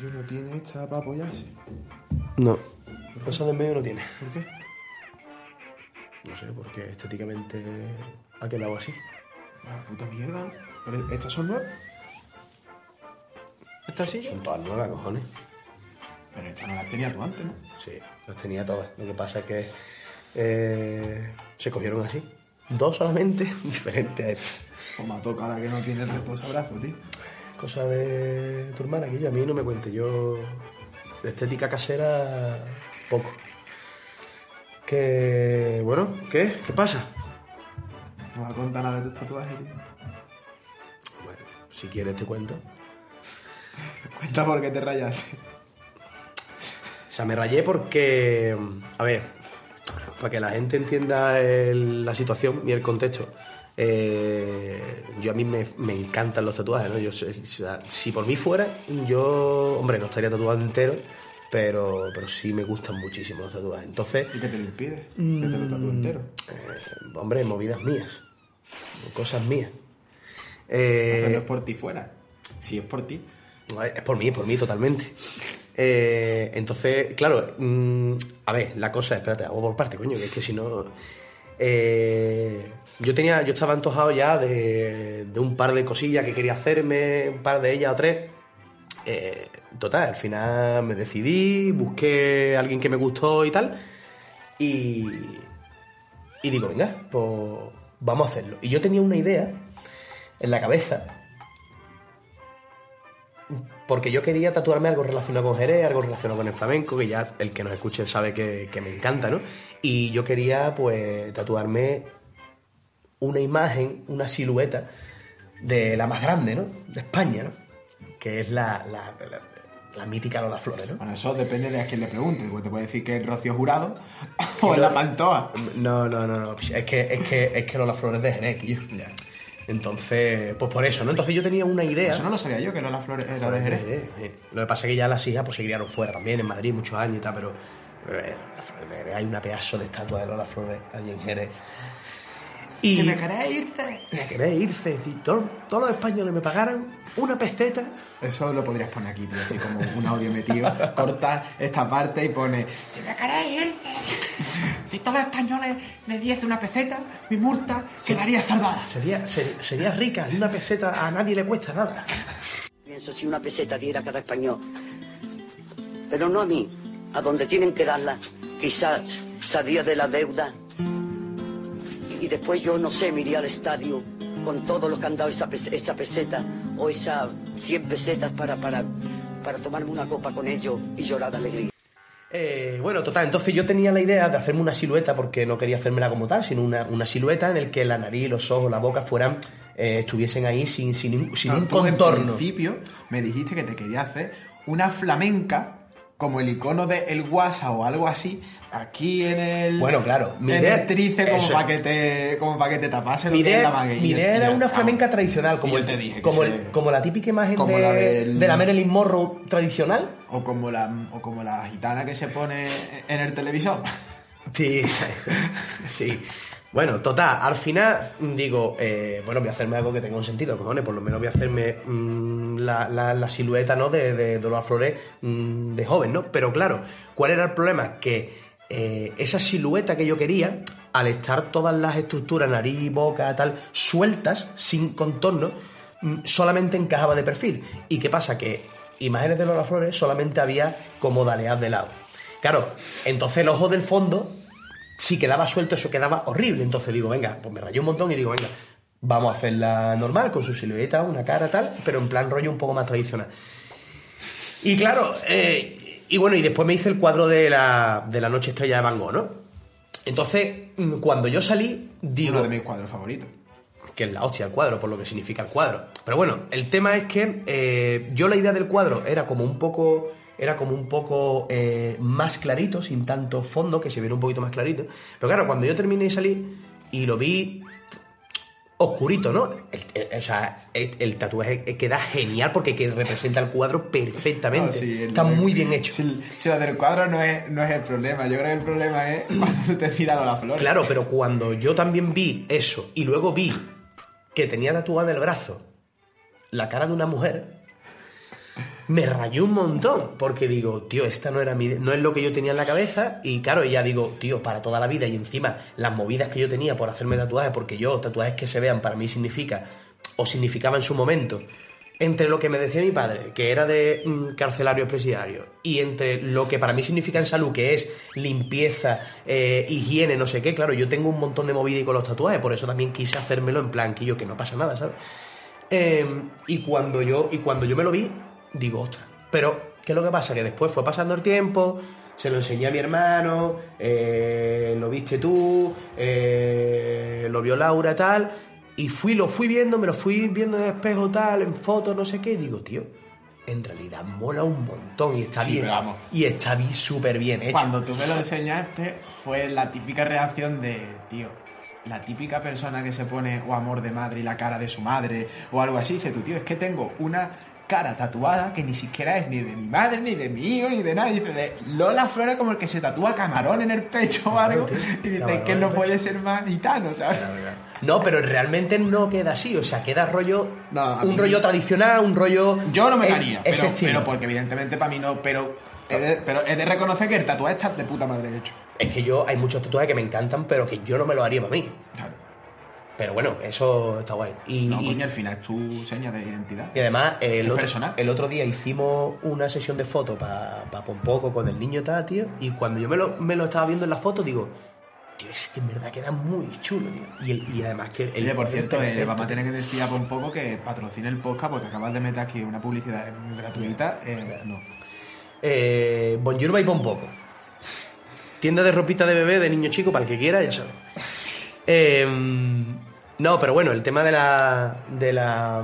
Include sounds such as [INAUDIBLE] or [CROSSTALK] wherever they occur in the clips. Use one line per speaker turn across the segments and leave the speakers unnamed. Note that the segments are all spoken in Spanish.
¿Y no tiene esta para apoyarse?
No. Cosa de en medio no tiene.
¿Por qué?
No sé, porque estéticamente ha quedado así.
Ah, puta mierda. ¿Pero estas son nuevas? ¿Estas sí?
Son todas nuevas, cojones.
Pero estas no las tenías tú antes, ¿no?
Sí, las tenía todas. Lo que pasa es que eh, se cogieron así. Dos solamente, [LAUGHS] diferente a esta.
Pues me toca la que no tiene reposabrazo, tío.
Cosa de tu hermana, que yo a mí no me cuente. Yo, de estética casera, poco. Que, bueno, ¿qué? ¿Qué pasa?
No vas a contar nada de tus tatuajes, tío.
Bueno, si quieres te cuento. [LAUGHS]
Cuenta por qué te rayaste.
O sea, me rayé porque, a ver, para que la gente entienda el- la situación y el contexto, eh, yo a mí me, me encantan los tatuajes, ¿no? Yo, si por mí fuera, yo, hombre, no estaría tatuado entero, pero, pero sí me gustan muchísimo los tatuajes. Entonces,
¿Y qué te lo impide? Que te lo tatúe entero.
eh, hombre, movidas mías, cosas mías.
Entonces
Eh,
no es por ti fuera. Si es por ti.
Es por mí, es por mí, totalmente. Eh, entonces, claro, mm, a ver, la cosa, espérate, hago por parte, coño, que es que si no. eh, yo tenía, yo estaba antojado ya de, de un par de cosillas que quería hacerme, un par de ellas o tres. Eh, total, al final me decidí, busqué a alguien que me gustó y tal. Y, y digo, venga, pues vamos a hacerlo. Y yo tenía una idea en la cabeza porque yo quería tatuarme algo relacionado con Jerez, algo relacionado con el flamenco, que ya el que nos escuche sabe que, que me encanta, ¿no? Y yo quería, pues, tatuarme una imagen, una silueta de la más grande, ¿no? De España, ¿no? Que es la, la, la- la mítica Lola Flores, ¿no?
Bueno, eso depende de a quién le preguntes. Porque te puede decir que es Rocío Jurado [LAUGHS] o es la Pantoa.
No, no, no, no. Es que, es que, es que Lola Flores de Jerez, yo. Entonces, pues por eso, ¿no? Entonces yo tenía una idea.
Eso no lo sabía yo, que Lola Flores era de Jerez.
sí. Lo que pasa es que ya las hijas pues, se criaron fuera también, en Madrid, muchos años y tal, pero, pero, eh, Jerez, hay una pedazo de estatua de Lola Flores allí en Jerez. Y
¿Que me querés irse?
me queréis irse, si todo- todos los españoles me pagaran una peseta,
Eso lo podrías poner aquí, tío, así como un audio metido. [LAUGHS] Corta esta parte y pone: Si me queréis irse, si todos los españoles me diese una peseta, mi multa quedaría salvada.
sería, ser- sería rica y una peseta a nadie le cuesta nada.
Pienso si una peseta diera cada español. Pero no a mí, a donde tienen que darla. Quizás salía de la deuda. Y después yo, no sé, me iría al estadio con todo lo que han dado esa, pes- esa peseta o esas 100 pesetas para, para, para tomarme una copa con ellos y llorar de alegría.
Eh, bueno, total, entonces yo tenía la idea de hacerme una silueta, porque no quería hacérmela como tal, sino una, una silueta en el que la nariz, los ojos, la boca fueran, eh, estuviesen ahí sin, sin, un- sin un contorno.
principio me dijiste que te quería hacer una flamenca como el icono de el WhatsApp o algo así aquí en el
Bueno, claro, mi
en
idea-
el tríceps como para que te como para que te tapase lo
Mi
la
idea, mi era una flamenca tradicional, como, el-
te dije
como,
se-
como la típica imagen
como
de,
la del-
de la Marilyn Monroe tradicional.
o como la o como la gitana que se pone en el televisor.
Sí, [LAUGHS] sí. Bueno, total, al final digo, eh, bueno, voy a hacerme algo que tenga un sentido, cojones, por lo menos voy a hacerme mm, la, la- silueta, ¿no? De, de Flores mm, de joven, ¿no? Pero claro, ¿cuál era el problema? Que eh, esa silueta que yo quería, al estar todas las estructuras, nariz, boca, tal, sueltas, sin contorno, mm, solamente encajaba de perfil. ¿Y qué pasa? Que imágenes de Lola Flores solamente había como daleas de lado. Claro, entonces el ojo del fondo, si quedaba suelto, eso quedaba horrible. Entonces digo, venga, pues me rayé un montón y digo, venga, vamos a hacerla normal, con su silueta, una cara tal, pero en plan rollo un poco más tradicional. Y claro, eh, y bueno, y después me hice el cuadro de la, de la noche estrella de Van Gogh, ¿no? Entonces, mm, cuando yo salí, digo...
Uno de mis cuadros favoritos.
que es la hostia el cuadro, por lo que significa el cuadro. Pero bueno, el tema es que eh, yo la idea del cuadro era como un poco era como un poco eh, más clarito, sin tanto fondo, que se viera un poquito más clarito. Pero claro, cuando yo terminé y salí y lo vi oscurito, ¿no? O sea, el, el tatuaje queda genial porque que representa el cuadro perfectamente.
No, sí, el-
Está muy bien hecho.
Si, si lo del cuadro no es, no es el problema, yo creo que el problema es [LAUGHS] cuando te a las flores.
Claro, pero cuando yo también vi eso y luego vi que tenía tatuada en el brazo la cara de una mujer, me rayó un montón porque digo, tío, esta no era mi, no es lo que yo tenía en la cabeza y claro, ya digo, tío, para toda la vida y encima las movidas que yo tenía por hacerme tatuajes, porque yo tatuajes que se vean para mí significa o significaba en su momento entre lo que me decía mi padre, que era de mm, carcelario presidiario, y entre lo que para mí significa en salud, que es limpieza, eh, higiene, no sé qué, claro, yo tengo un montón de movida y con los tatuajes, por eso también quise hacérmelo en plan que que no pasa nada, ¿sabes? Eh, y, cuando yo, y cuando yo me lo vi, digo, ostras, pero ¿qué es lo que pasa? Que después fue pasando el tiempo, se lo enseñé a mi hermano, eh, lo viste tú, eh, lo vio Laura, tal, y fui, lo fui viendo, me lo fui viendo en el espejo, tal, en fotos, no sé qué, y digo, tío, en realidad mola un montón y está
Sí,
bien.
vamos.
Y está bien, súper bien hecho.
Cuando tú me lo enseñaste, fue la típica reacción de, tío, la típica persona que se pone o amor de madre y la cara de su madre o algo así. Dice tú, tío, es que tengo una cara tatuada que ni siquiera es ni de mi madre, ni de mi hijo, ni de nadie. Dice de Lola Flores como el que se tatúa camarón en el pecho o algo. Y dice que no puede ser más gitano, ¿sabes?
No, pero realmente no queda así, o sea, queda rollo,
No,
un
mí-
rollo tradicional, un rollo...
Yo no me daría,
ese
pero, pero porque evidentemente para mí no, pero he de, pero he de reconocer que el tatuaje está de puta madre hecho.
Es que yo, hay muchos tatuajes que me encantan, pero que yo no me lo haría para mí.
Claro.
Pero bueno, eso está guay. Y,
No,
y-
coño, al final es tu seña de identidad.
y además, el otro,
personal.
el otro día hicimos una sesión de fotos para pa Pompoco con el niño tal, tío. Y cuando yo me lo, me lo estaba viendo en la foto, digo, tío, es que en verdad queda muy chulo, tío. Y, el- y además que... El,
Oye, por cierto, eh,
perfecto.
vamos a tener que decir a un poco que patrocine el podcast porque acabas de meter aquí una publicidad gratuita. eh, no.
Eh, Bonjour by Pompoco. Tienda de ropita de bebé de niño chico para el que quiera, ya sabes. [LAUGHS] Eh, no, pero bueno, el tema de la. de la.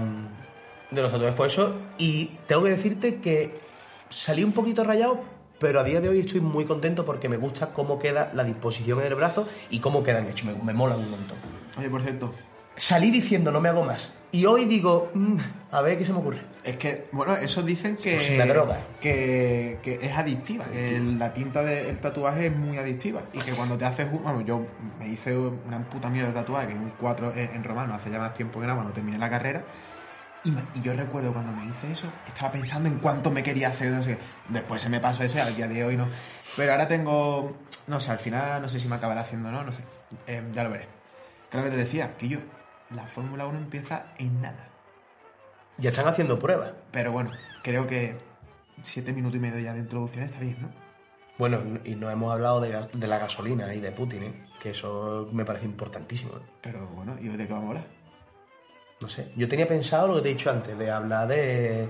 de los tatuajes fue eso. Y tengo que decirte que salí un poquito rayado, pero a día de hoy estoy muy contento porque me gusta cómo queda la disposición en el brazo y cómo quedan hechos. Me, me mola un montón.
Oye, por cierto,
Salí diciendo no me hago más. Y hoy digo, mm, a ver qué se me ocurre.
es que, bueno, eso dicen que.
Pues una droga.
Que, que es adictiva, que la tinta del tatuaje es muy adictiva. Y que cuando te haces. un- Bueno, yo me hice una puta mierda de tatuaje, que es un 4 en, romano, hace ya más tiempo que nada, cuando terminé la carrera. Y, me- y yo recuerdo cuando me hice eso, estaba pensando en cuánto me quería hacer, no sé. Después se me pasó eso y al día de hoy no. Pero ahora tengo, no sé, al final no sé si me acabará haciendo o no, no sé. Eh, ya lo veré. Claro que te decía, que yo, la Fórmula 1 empieza en nada.
Ya están haciendo pruebas.
Pero bueno, creo que siete minutos y medio ya de introducción está bien, ¿no?
Bueno, y no hemos hablado de, la gasolina y de Putin, ¿eh? que eso me parece importantísimo. ¿eh?
Pero bueno, ¿y hoy de qué vamos a hablar?
No sé, yo tenía pensado lo que te he dicho antes, de hablar de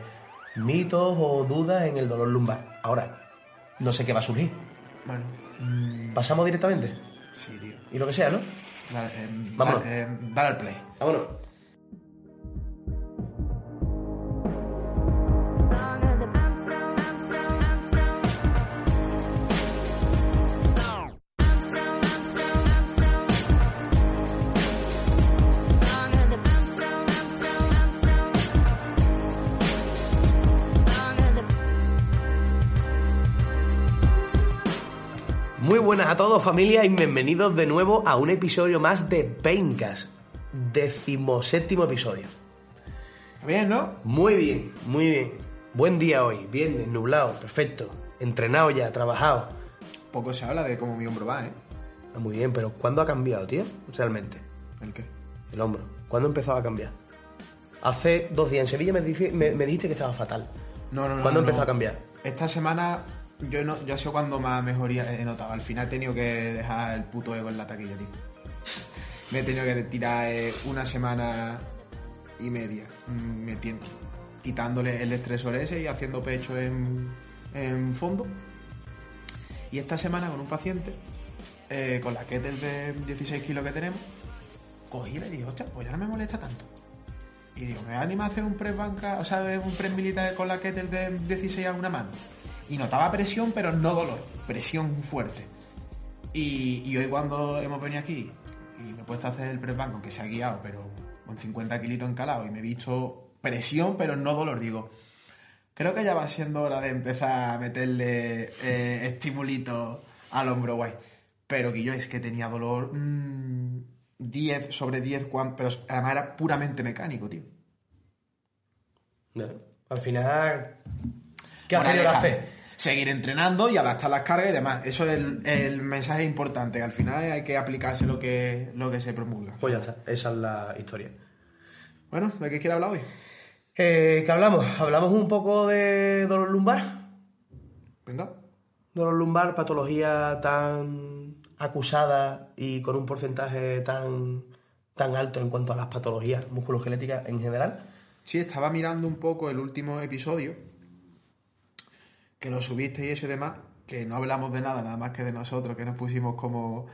mitos o dudas en el dolor lumbar. Ahora, no sé qué va a surgir.
Bueno, mm,
¿Pasamos directamente?
sí, tío.
Y lo que sea, ¿no?
Dale, eh,
Vámonos.
dale, eh, dale al play.
Vámonos. Todos familia y bienvenidos de nuevo a un episodio más de Paincast. Decimoséptimo episodio.
¿Está bien, no?
Muy bien, muy bien. Buen día hoy, viernes, nublado, perfecto. Entrenado ya, trabajado.
Poco se habla de cómo mi hombro va, ¿eh?
Ah, Muy bien, pero ¿cuándo ha cambiado, tío? Realmente.
¿El qué?
El hombro. ¿Cuándo empezó a cambiar? Hace dos días en Sevilla me, dice- me, me dijiste que estaba fatal.
No, no, no.
¿Cuándo
no.
empezó a cambiar?
Esta semana yo no, yo sido cuando más mejoría he notado. Al final he tenido que dejar el puto ego en la taquilla, tío. Me he tenido que tirar eh, una semana y media mm, metiendo, quitándole el estresor ese y haciendo pecho en, en fondo. Y esta semana con un paciente, eh, con la kettle de 16 kilos que tenemos, cogí y le dije, hostia, pues ya no me molesta tanto. Y digo, me voy a animar a hacer un press banca, o sea, un press militar con la kettle de 16 a una mano. Y notaba presión, pero no dolor, presión fuerte. Y, y hoy cuando hemos venido aquí y me he puesto a hacer el press bank, aunque se ha guiado, pero con 50 kilitos encalado, y me he visto presión, pero no dolor, digo, creo que ya va siendo hora de empezar a meterle eh, estimulitos al hombro guay. Pero que yo es que tenía dolor mm, 10 sobre 10, cuan- pero además era puramente mecánico, tío.
¿no? Al final, ¿qué has tenido
Moraleja,
hacer?
Seguir entrenando y adaptar las cargas y demás. Eso es el, el mensaje importante, que al final hay que aplicarse lo que, lo que se promulga.
Pues ya está, esa es la historia.
Bueno, ¿de qué quiere hablar hoy?
Eh, ¿Qué hablamos? ¿Hablamos un poco de dolor lumbar?
Venga.
Dolor lumbar, patología tan acusada y con un porcentaje tan, tan alto en cuanto a las patologías musculoesqueléticas en general.
Sí, estaba mirando un poco el último episodio, que lo subiste y eso y demás, que no hablamos de nada, nada más que de nosotros, que nos pusimos como...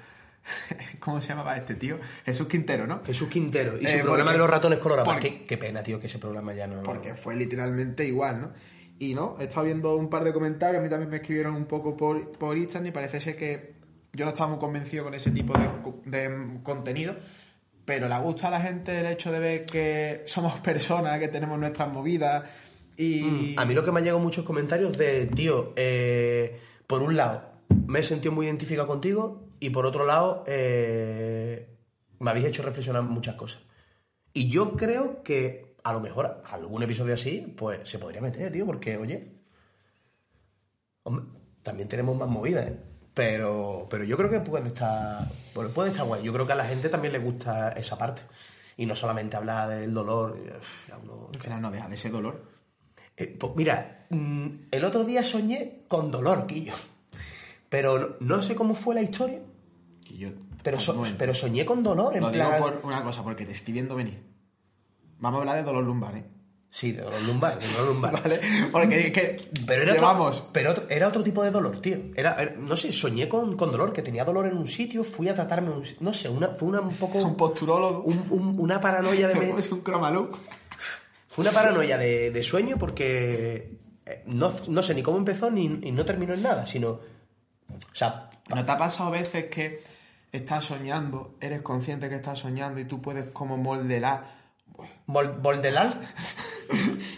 [LAUGHS] ¿Cómo se llamaba este tío? Jesús Quintero, ¿no?
Jesús Quintero y su
Eh,
programa
porque-
de los ratones colorados. Qué, qué pena, tío, que ese programa ya no...
Porque fue literalmente igual, ¿no? Y no, he estado viendo un par de comentarios, a mí también me escribieron un poco por, por Instagram y parece ser que yo no estaba muy convencido con ese tipo de, de contenido, pero le gusta a la gente el hecho de ver que somos [LAUGHS] personas, que tenemos nuestras movidas y...
A mí lo que me han llegado muchos comentarios de, tío, eh, por un lado, me he sentido muy identificado contigo y por otro lado, eh, me habéis hecho reflexionar muchas cosas. Y yo creo que a lo mejor algún episodio así, pues se podría meter, tío, porque, oye, hombre, también tenemos más movidas, ¿eh? Pero, pero yo creo que puede estar, puede puede estar guay. Yo creo que a la gente también le gusta esa parte. Y no solamente hablar del dolor. y, uf, ya uno-
Al final no deja de ser dolor.
Eh, pues mira, mm, el otro día soñé con dolor, Quillo. Pero no, no sé cómo fue la historia,
Que yo...
pero, so- soñé con dolor, en
Lo
plan...
digo por una cosa, porque te estoy viendo venir. Vamos a hablar de dolor lumbar, ¿eh?
Sí, de dolor lumbar, de dolor lumbar. [LAUGHS]
¿Vale? Porque es que
Pero era
llevamos...
otro, pero otro- era otro tipo de dolor, tío. Era, era- no sé, soñé con, con dolor, que tenía dolor en un sitio, fui a tratarme, un no sé, una, fue una un poco... [LAUGHS]
Un posturólogo.
un- un- una paranoia de... [LAUGHS] me-
Es un cromalú.
Fue una paranoia de, de sueño porque eh, no, no sé ni cómo empezó ni, y no terminó en nada, sino... O sea,
¿No te ha pasado a veces que estás soñando, eres consciente que estás soñando y tú puedes como moldear,
Vol- Voldelar,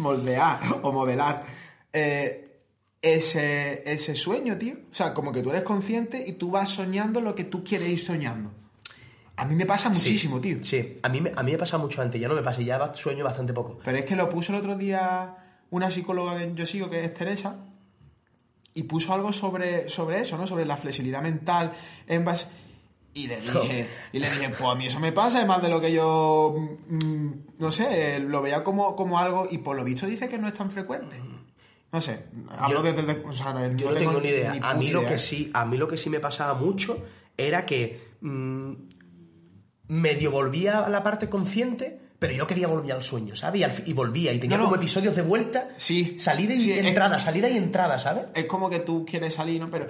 moldear o modelar eh, ese, ese sueño, tío? O sea, como que tú eres consciente y tú vas soñando lo que tú quieres ir soñando. A mí me pasa muchísimo,
Sí,
tío.
Sí, a mí, me, a mí me pasa mucho antes, ya no me pasa, ya sueño bastante poco.
Pero es que lo puso el otro día una psicóloga que yo sigo, que es Teresa, y puso algo sobre, sobre eso, ¿no? Sobre la flexibilidad mental en base... Y le [LAUGHS] dije, y le dije, pues a mí eso me pasa, es más de lo que yo, mm, no sé, lo veía como, como algo, y por lo visto dice que no es tan frecuente. No sé, hablo
Yo-
desde el... O sea,
Yo no tengo ni idea. A mí lo
idea.
que sí, a mí lo que sí me pasaba mucho era que mm, medio volvía a la parte consciente, pero yo quería volver al sueño, ¿sabes? Y, al fi- y volvía, y tenía
No, no.
como episodios de vuelta,
Sí.
salida y
Sí, es-
entrada, salida y entrada, ¿sabes?
Es como que tú quieres salir, ¿no? Pero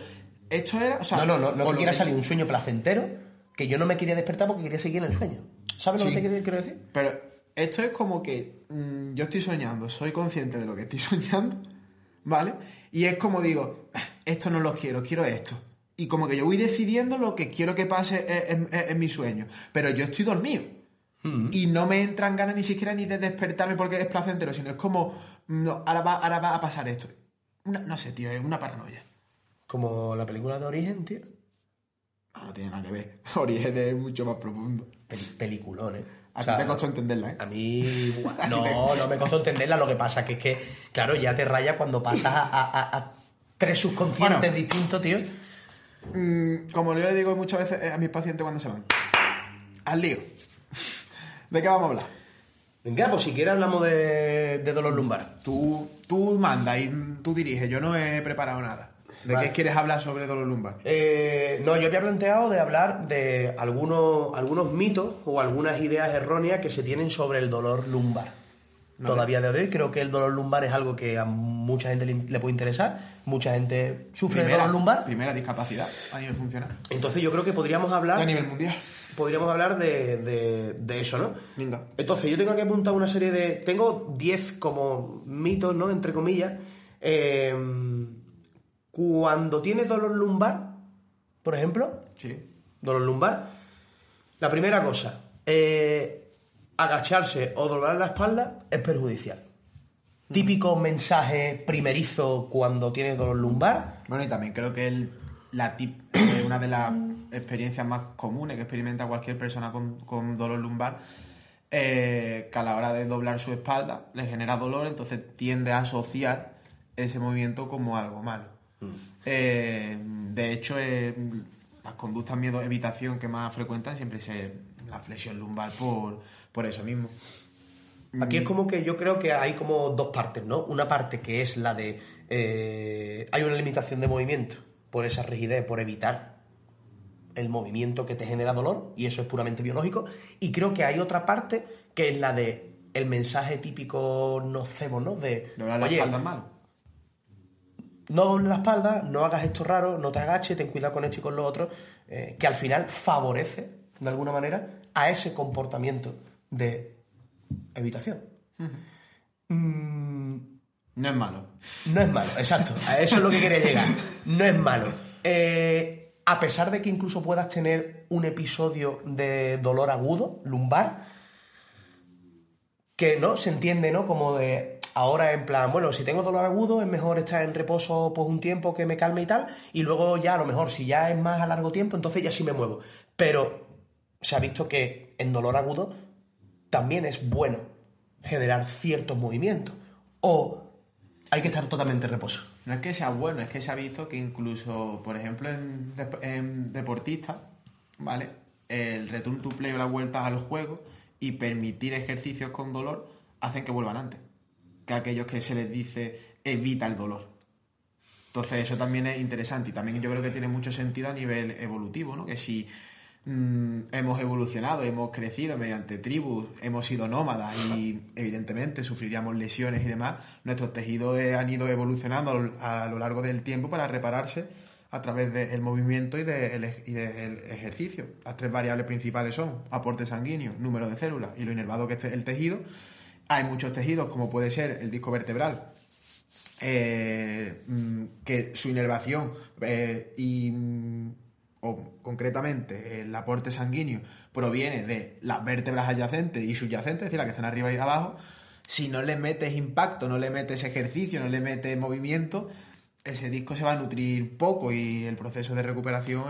esto era... O sea,
No, no, no, no
por
que
lo
quiera
que-
salir un sueño placentero, que yo no me quería despertar porque quería seguir en el sueño. ¿Sabes lo que te quiero decir?
Pero esto es como que mm, yo estoy soñando, soy consciente de lo que estoy [LAUGHS] soñando, ¿vale? Y es como digo, "Ah, esto no lo quiero, quiero esto. Y como que yo voy decidiendo lo que quiero que pase en, en- en mi sueño. Pero yo estoy dormido. Y no me entran ganas ni siquiera ni de despertarme porque es placentero, sino es como, no, ahora va, ahora va a pasar esto. Una- no sé, tío, es una paranoia.
Como la película de Origen, tío.
No, no tiene nada que ver. [LAUGHS] Origen es mucho más profundo.
Peli- peliculón, ¿eh?
A
O
ti
sea,
te costó entenderla, ¿eh?
A mí, [LAUGHS] no, no me costó entenderla. Lo que pasa que es que, claro, ya te raya cuando pasas a, a- a- a tres subconscientes
Bueno.
distintos, tío.
Mm, como yo le digo muchas veces eh, a mis pacientes cuando se van. Al lío. [LAUGHS] ¿De qué vamos a hablar?
Venga, pues si quieres hablamos de, de dolor lumbar.
Tú, tú manda y tú diriges, yo no he preparado nada. ¿De
Vale.
qué quieres hablar sobre dolor lumbar?
Eh, no, yo había planteado de hablar de algunos, algunos mitos o algunas ideas erróneas que se tienen sobre el dolor lumbar. Todavía de hoy creo que el dolor lumbar es algo que a mucha gente le, le puede interesar. Mucha gente sufre de dolor lumbar.
Primera discapacidad a nivel funcional.
Entonces yo creo que podríamos
A
hablar
nivel mundial.
podríamos hablar de, de- de eso, ¿no?
Venga.
Entonces, yo tengo aquí apuntado una serie de. Tengo 10 como mitos, ¿no? Entre comillas. Eh, cuando tienes dolor lumbar, por ejemplo,
Sí.
dolor lumbar, la primera cosa, eh, agacharse o doblar la espalda es perjudicial. Típico mensaje primerizo cuando tienes dolor lumbar.
Bueno, y también creo que el, la tip, eh, una de las experiencias más comunes que experimenta cualquier persona con, con dolor lumbar, eh, que a la hora de doblar su espalda le genera dolor, entonces tiende a asociar ese movimiento como algo malo. Eh, de hecho, eh, las conductas miedo evitación que más frecuentan siempre es la flexión lumbar por, por eso mismo.
Aquí es como que yo creo que hay como dos partes, ¿no? Una parte que es la de eh, hay una limitación de movimiento por esa rigidez, por evitar el movimiento que te genera dolor, y eso es puramente biológico. Y creo que hay otra parte que es la de el mensaje típico nocebo, ¿no? De
Doblar la
oye,
espalda es malo.
no dobles la espalda, no hagas esto raro, no te agaches, ten cuidado con esto y con lo otro, eh, que al final favorece, de alguna manera, a ese comportamiento de evitación. Mm,
No es malo.
no es malo, exacto. A eso es lo que quería llegar. No es malo. Eh, a pesar de que incluso puedas tener un episodio de dolor agudo, lumbar, que no se entiende, ¿no? Como de ahora en plan, bueno, si tengo dolor agudo es mejor estar en reposo pues un tiempo que me calme y tal, y luego ya a lo mejor si ya es más a largo tiempo, entonces ya sí me muevo. Pero se ha visto que en dolor agudo también es bueno generar ciertos movimientos. O hay que estar totalmente en reposo.
No es que sea bueno, es que se ha visto que incluso, por ejemplo, en, en deportistas, ¿vale? El return to play o las vueltas al juego y permitir ejercicios con dolor hacen que vuelvan antes que aquellos que se les dice evita el dolor. Entonces eso también es interesante y también yo creo que tiene mucho sentido a nivel evolutivo, ¿no? Que si mm, hemos evolucionado, hemos crecido mediante tribus, hemos sido nómadas y evidentemente sufriríamos lesiones y demás, nuestros tejidos eh, han ido evolucionando a lo, largo del tiempo para repararse a través del movimiento y, del ejercicio. Las tres variables principales son aporte sanguíneo, número de células y lo inervado que esté el tejido. Hay muchos tejidos, como puede ser el disco vertebral, eh, mm, que su inervación eh, y o concretamente el aporte sanguíneo proviene de las vértebras adyacentes y subyacentes, es decir, las que están arriba y abajo. Si no le metes impacto, no le metes ejercicio, no le metes movimiento, ese disco se va a nutrir poco y el proceso de recuperación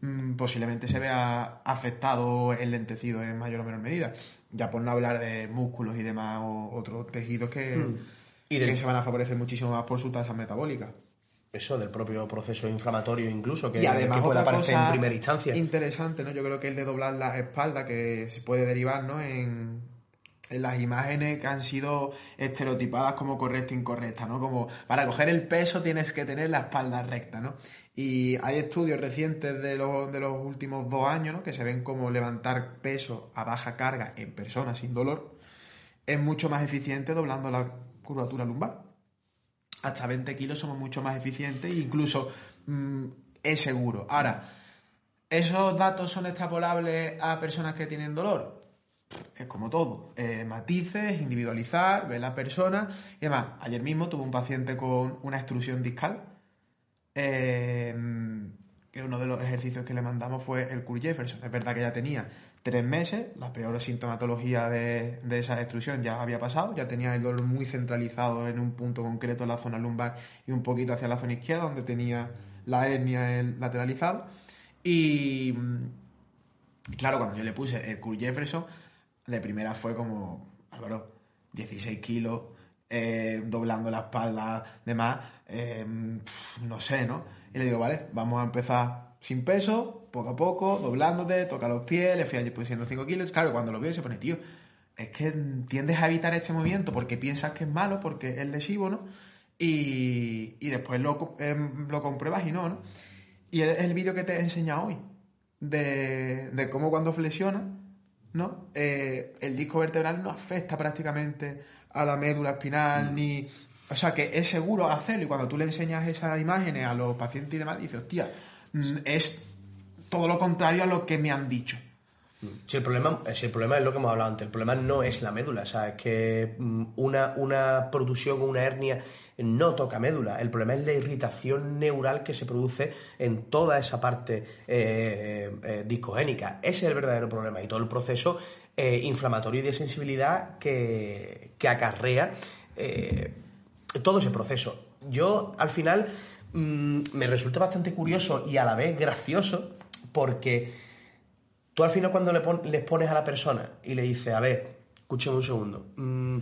mm, posiblemente se vea afectado, enlentecido en mayor o menor medida. Ya por no hablar de músculos y demás o otros tejidos que,
Y
y
del-
que se van a favorecer muchísimo más por su tasa metabólica.
Eso del propio proceso inflamatorio incluso, que,
y además
que puede aparecer en primera instancia.
interesante, ¿no? Yo creo que el de doblar la espalda, que se puede derivar, ¿no? En, en las imágenes que han sido estereotipadas como correcta e incorrecta, ¿no? Como para coger el peso tienes que tener la espalda recta, ¿no? Y hay estudios recientes de los, de los últimos dos años, ¿no? Que se ven como levantar peso a baja carga en personas sin dolor es mucho más eficiente doblando la curvatura lumbar. Hasta 20 kilos somos mucho más eficientes e incluso mm, es seguro. Ahora, ¿esos datos son extrapolables a personas que tienen dolor? Es como todo. Eh, matices, individualizar, ver la persona y demás. Ayer mismo tuve un paciente con una extrusión discal. eh, que uno de los ejercicios que le mandamos fue el Kurt Jefferson. Es verdad que ya tenía tres meses, la peor sintomatología de, de esa extrusión ya había pasado, ya tenía el dolor muy centralizado en un punto concreto en la zona lumbar y un poquito hacia la zona izquierda, donde tenía la hernia el lateralizado. Y, claro, cuando yo le puse el Kurt Jefferson, de primera fue como, Álvaro, 16 kilos, eh, doblando la espalda, demás, eh, no sé, ¿no? Y le digo, vale, vamos a empezar sin peso, poco a poco, doblándote, toca los pies, le fui allí pusiendo 5 kilos. Claro, cuando lo veo se pone, tío, es que tiendes a evitar este movimiento porque piensas que es malo, porque es lesivo, ¿no? Y, y después lo, em, lo compruebas y no, ¿no? Y es el vídeo que te he enseñado hoy, de, de cómo cuando flexiona, ¿no? Eh, el disco vertebral no afecta prácticamente a la médula espinal, ni... O sea, que es seguro hacerlo y cuando tú le enseñas esas imágenes a los pacientes y demás, dices, hostia, mm, es todo lo contrario a lo que me han dicho.
Si el, problema, si el problema es lo que hemos hablado antes, el problema no es la médula, o sea, es que mm, una, una protrusión o una hernia no toca médula, el problema es la irritación neural que se produce en toda esa parte eh, eh, discogénica, ese es el verdadero problema. Y todo el proceso eh, inflamatorio y de sensibilidad que, que acarrea todo ese proceso. Yo al final mm, me resulta bastante curioso y a la vez gracioso porque Tú al final cuando le les pones a la persona y le dices, a ver, escúchame un segundo, mm,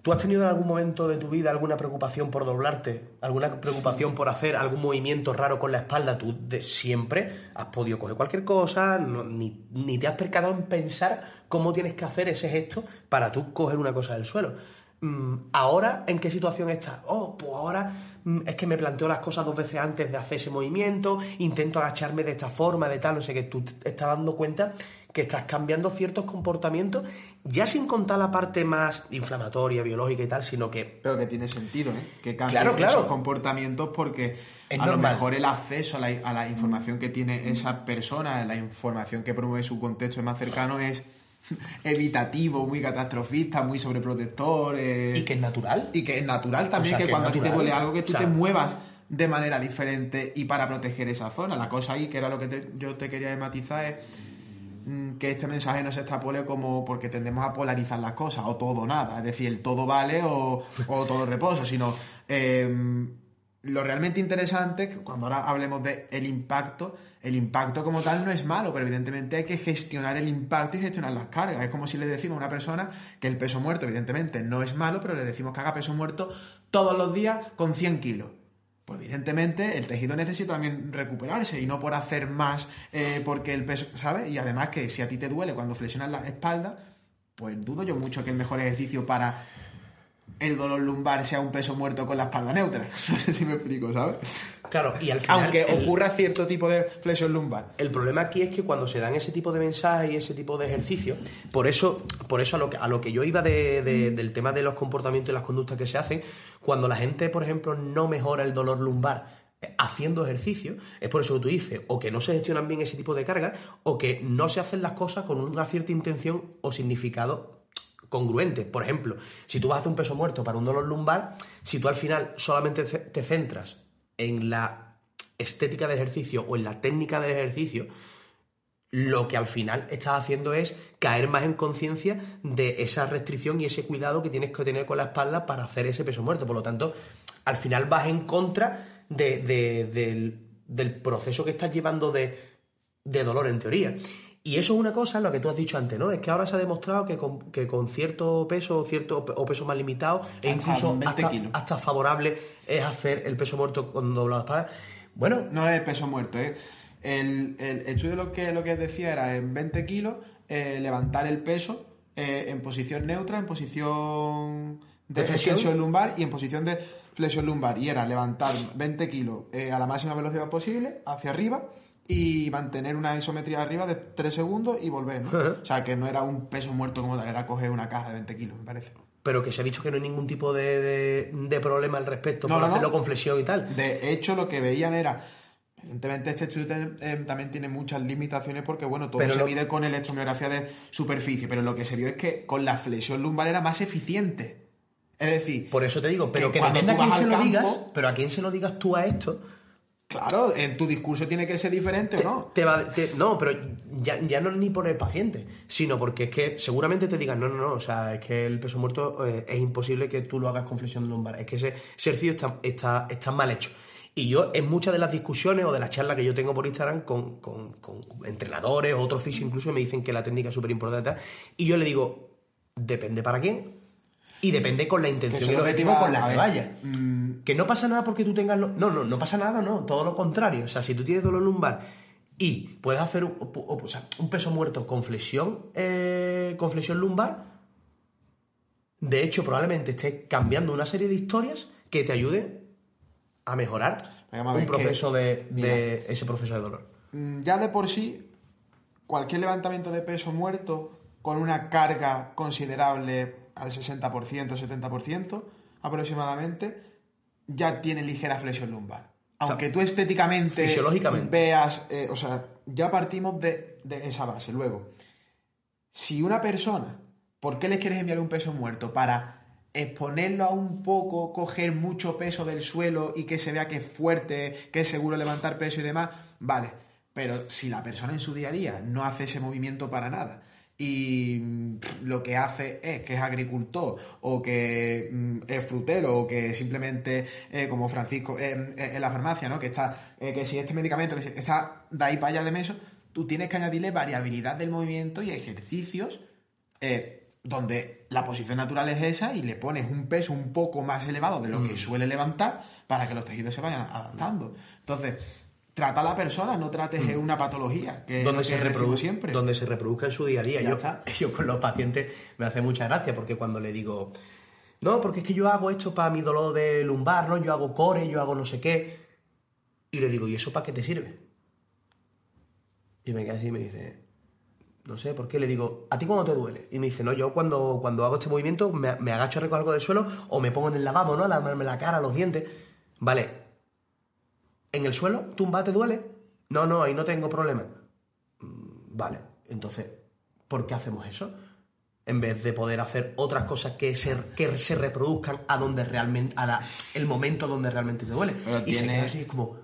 ¿tú has tenido en algún momento de tu vida alguna preocupación por doblarte? ¿Alguna preocupación por hacer algún movimiento raro con la espalda? Tú de siempre has podido coger cualquier cosa, ni, ni te has percatado en pensar cómo tienes que hacer ese gesto para tú coger una cosa del suelo. Mm, ¿Ahora en qué situación estás? Oh, pues ahora mm, es que me planteo las cosas dos veces antes de hacer ese movimiento, intento agacharme de esta forma, de tal, no sé, que tú te estás dando cuenta que estás cambiando ciertos comportamientos, ya sin contar la parte más inflamatoria, biológica y tal, sino que...
Pero que tiene sentido, ¿eh? Que cambien esos comportamientos porque a lo mejor el acceso a la, a la información que tiene esa persona, la información que promueve su contexto más cercano es [LAUGHS] evitativo, muy catastrofista, muy sobreprotector. Eh,
y que es natural.
Y que es natural también que, cuando a ti te duele algo que tú te muevas de manera diferente y para proteger esa zona. La cosa ahí, que era lo que yo te quería matizar, es mm, que este mensaje no se extrapole como porque tendemos a polarizar las cosas, o todo o nada, es decir, el todo vale o, todo reposo, sino em, lo realmente interesante, cuando ahora hablemos de el impacto, el impacto como tal no es malo, pero evidentemente hay que gestionar el impacto y gestionar las cargas. Es como si le decimos a una persona que el peso muerto, evidentemente, no es malo, pero le decimos que haga peso muerto todos los días con 100 kilos. Pues evidentemente el tejido necesita también recuperarse y no por hacer más eh, porque el peso, ¿sabes? Y además que si a ti te duele cuando flexionas la espalda, pues dudo yo mucho que el mejor ejercicio para el dolor lumbar sea un peso muerto con la espalda neutra. [LAUGHS] No sé si me explico, ¿sabes?
Claro, y al final.
Aunque ocurra cierto tipo de flexión lumbar.
El problema aquí es que cuando se dan ese tipo de mensajes y ese tipo de ejercicios, por eso, por eso a, lo que, a lo que yo iba del tema de los comportamientos y las conductas que se hacen, cuando la gente, por ejemplo, no mejora el dolor lumbar haciendo ejercicio, es por eso que tú dices, o que no se gestionan bien ese tipo de cargas, o que no se hacen las cosas con una cierta intención o significado congruente. Por ejemplo, si tú vas a hacer un peso muerto para un dolor lumbar, si tú al final solamente te centras en la estética del ejercicio o en la técnica del ejercicio, lo que al final estás haciendo es caer más en conciencia de esa restricción y ese cuidado que tienes que tener con la espalda para hacer ese peso muerto. Por lo tanto, al final vas en contra del, del, proceso que estás llevando de dolor en teoría. Y eso es una cosa, lo que tú has dicho antes, ¿no? Es que ahora se ha demostrado que con, cierto peso cierto, o peso más limitado, e incluso hasta, favorable es hacer el peso muerto con doblado espalda. Bueno.
No es el peso muerto, ¿eh? El, el, estudio lo que, lo que decía era en 20 kilos eh, levantar el peso eh, en posición neutra, en posición de, flexión lumbar y en posición de flexión lumbar. Y era levantar 20 kilos eh, a la máxima velocidad posible hacia arriba y mantener una isometría arriba de 3 segundos y volver, ¿no? o sea, que no era un peso muerto como tal, era coger una caja de 20 kilos, me parece.
Pero que se ha dicho que no hay ningún tipo de, de, problema al respecto por hacerlo con flexión y tal.
De hecho, lo que veían era. Evidentemente, este estudio eh, también tiene muchas limitaciones porque, bueno, todo se mide con electromiografía de superficie, pero lo que se vio es que con la flexión lumbar era más eficiente. Es decir,
por eso te digo, pero que, depende a quién se lo digas, pero a quién se lo digas tú a esto,
Claro, en tu discurso tiene que ser diferente, ¿no?
no, pero ya, ya, no ni por el paciente, sino porque es que seguramente te digan, no, no, no, o sea, es que el peso muerto eh, es imposible que tú lo hagas con flexión lumbar, es que ese ejercicio está, está, está mal hecho. Y yo en muchas de las discusiones o de las charlas que yo tengo por Instagram con, con, con entrenadores, otros fisios incluso, me dicen que la técnica es súper importante. Y yo le digo, depende para quién, y depende con la intención y el objetivo con la que vaya. Mm. Que no pasa nada porque tú tengas... No, no, no pasa nada, no. Todo lo contrario. O sea, si tú tienes dolor lumbar y puedes hacer un, peso muerto con flexión, eh, con flexión lumbar, de hecho probablemente estés cambiando una serie de historias que te ayuden a mejorar un proceso de, de ese proceso de dolor.
Mm, ya de por sí, cualquier levantamiento de peso muerto con una carga considerable al 60%, 70% aproximadamente, ya tiene ligera flexión lumbar. aunque tú estéticamente
Fisiológicamente.
veas, eh, o sea, ya partimos de, de esa base. Luego, si una persona, ¿por qué le quieres enviar un peso muerto? Para exponerlo a un poco, coger mucho peso del suelo y que se vea que es fuerte, que es seguro levantar peso y demás, vale. Pero si la persona en su día a día no hace ese movimiento para nada y mm, lo que hace es que es agricultor o que mm, es frutero o que simplemente eh, como Francisco eh, eh, en la farmacia, ¿no? Que está, eh, que si este medicamento que si- está de ahí para allá de meso, tú tienes que añadirle variabilidad del movimiento y ejercicios donde la posición natural es esa y le pones un peso un poco más elevado de lo
Mm.
que suele levantar para que los tejidos se vayan adaptando. Entonces, trata a la persona, no trates eh, una patología, que
donde se,
que decimos
reprodu-
siempre.
donde se reproduzca en su día a día. Yo, [LAUGHS] yo con los pacientes me hace mucha gracia porque cuando le digo, no, porque es que yo hago esto para mi dolor de lumbar, ¿no? Yo hago core, yo hago no sé qué. Y le digo, ¿y eso para qué te sirve? Y me queda así y me dice, no sé, ¿por qué? Le digo, ¿a ti cuándo te duele? Y me dice, no, yo cuando, cuando hago este movimiento me, me agacho a recoger algo del suelo o me pongo en el lavabo, ¿no? A lavarme la cara, los dientes. Vale, ¿en el suelo? ¿Tumba te duele? No, no, ahí no tengo problema. Mm, Vale, entonces, ¿por qué hacemos eso? En vez de poder hacer otras cosas que se, que se reproduzcan a donde realmente, a la- el momento donde realmente te duele.
Pero
y se
tiene-
queda así, es como,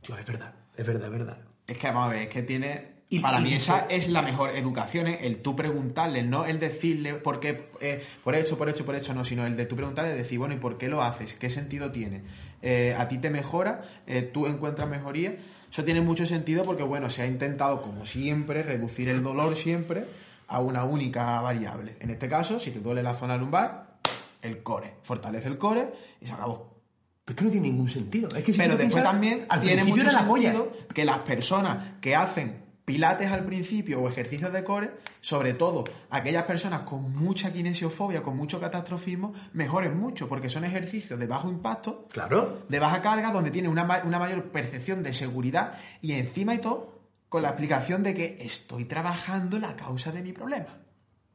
tío, es verdad, es verdad, es verdad.
Es que vamos a ver, es que tiene.
Y-
para
y
mí
dice-
esa es la mejor educación, ¿eh? el tú preguntarle, no el decirle por qué, eh, por hecho, por hecho, por hecho, no, sino el de tú preguntarle, decir, bueno, ¿y por qué lo haces? ¿Qué sentido tiene? Eh, ¿A ti te mejora? Eh, ¿Tú encuentras mejoría? Eso tiene mucho sentido porque, bueno, se ha intentado, como siempre, reducir el dolor siempre a una única variable. En este caso, si te duele la zona lumbar, el core. Fortalece el core y se acabó.
Pero es que no tiene ningún sentido. Es que si
Pero después también
al
tiene mucho
era la
sentido que las personas que hacen pilates al principio o ejercicios de core, sobre todo aquellas personas con mucha kinesiofobia, con mucho catastrofismo, mejoren mucho, porque son ejercicios de bajo impacto,
Claro.
de baja carga, donde tienen una, ma- una mayor percepción de seguridad y encima y todo con la explicación de que estoy trabajando la causa de mi problema.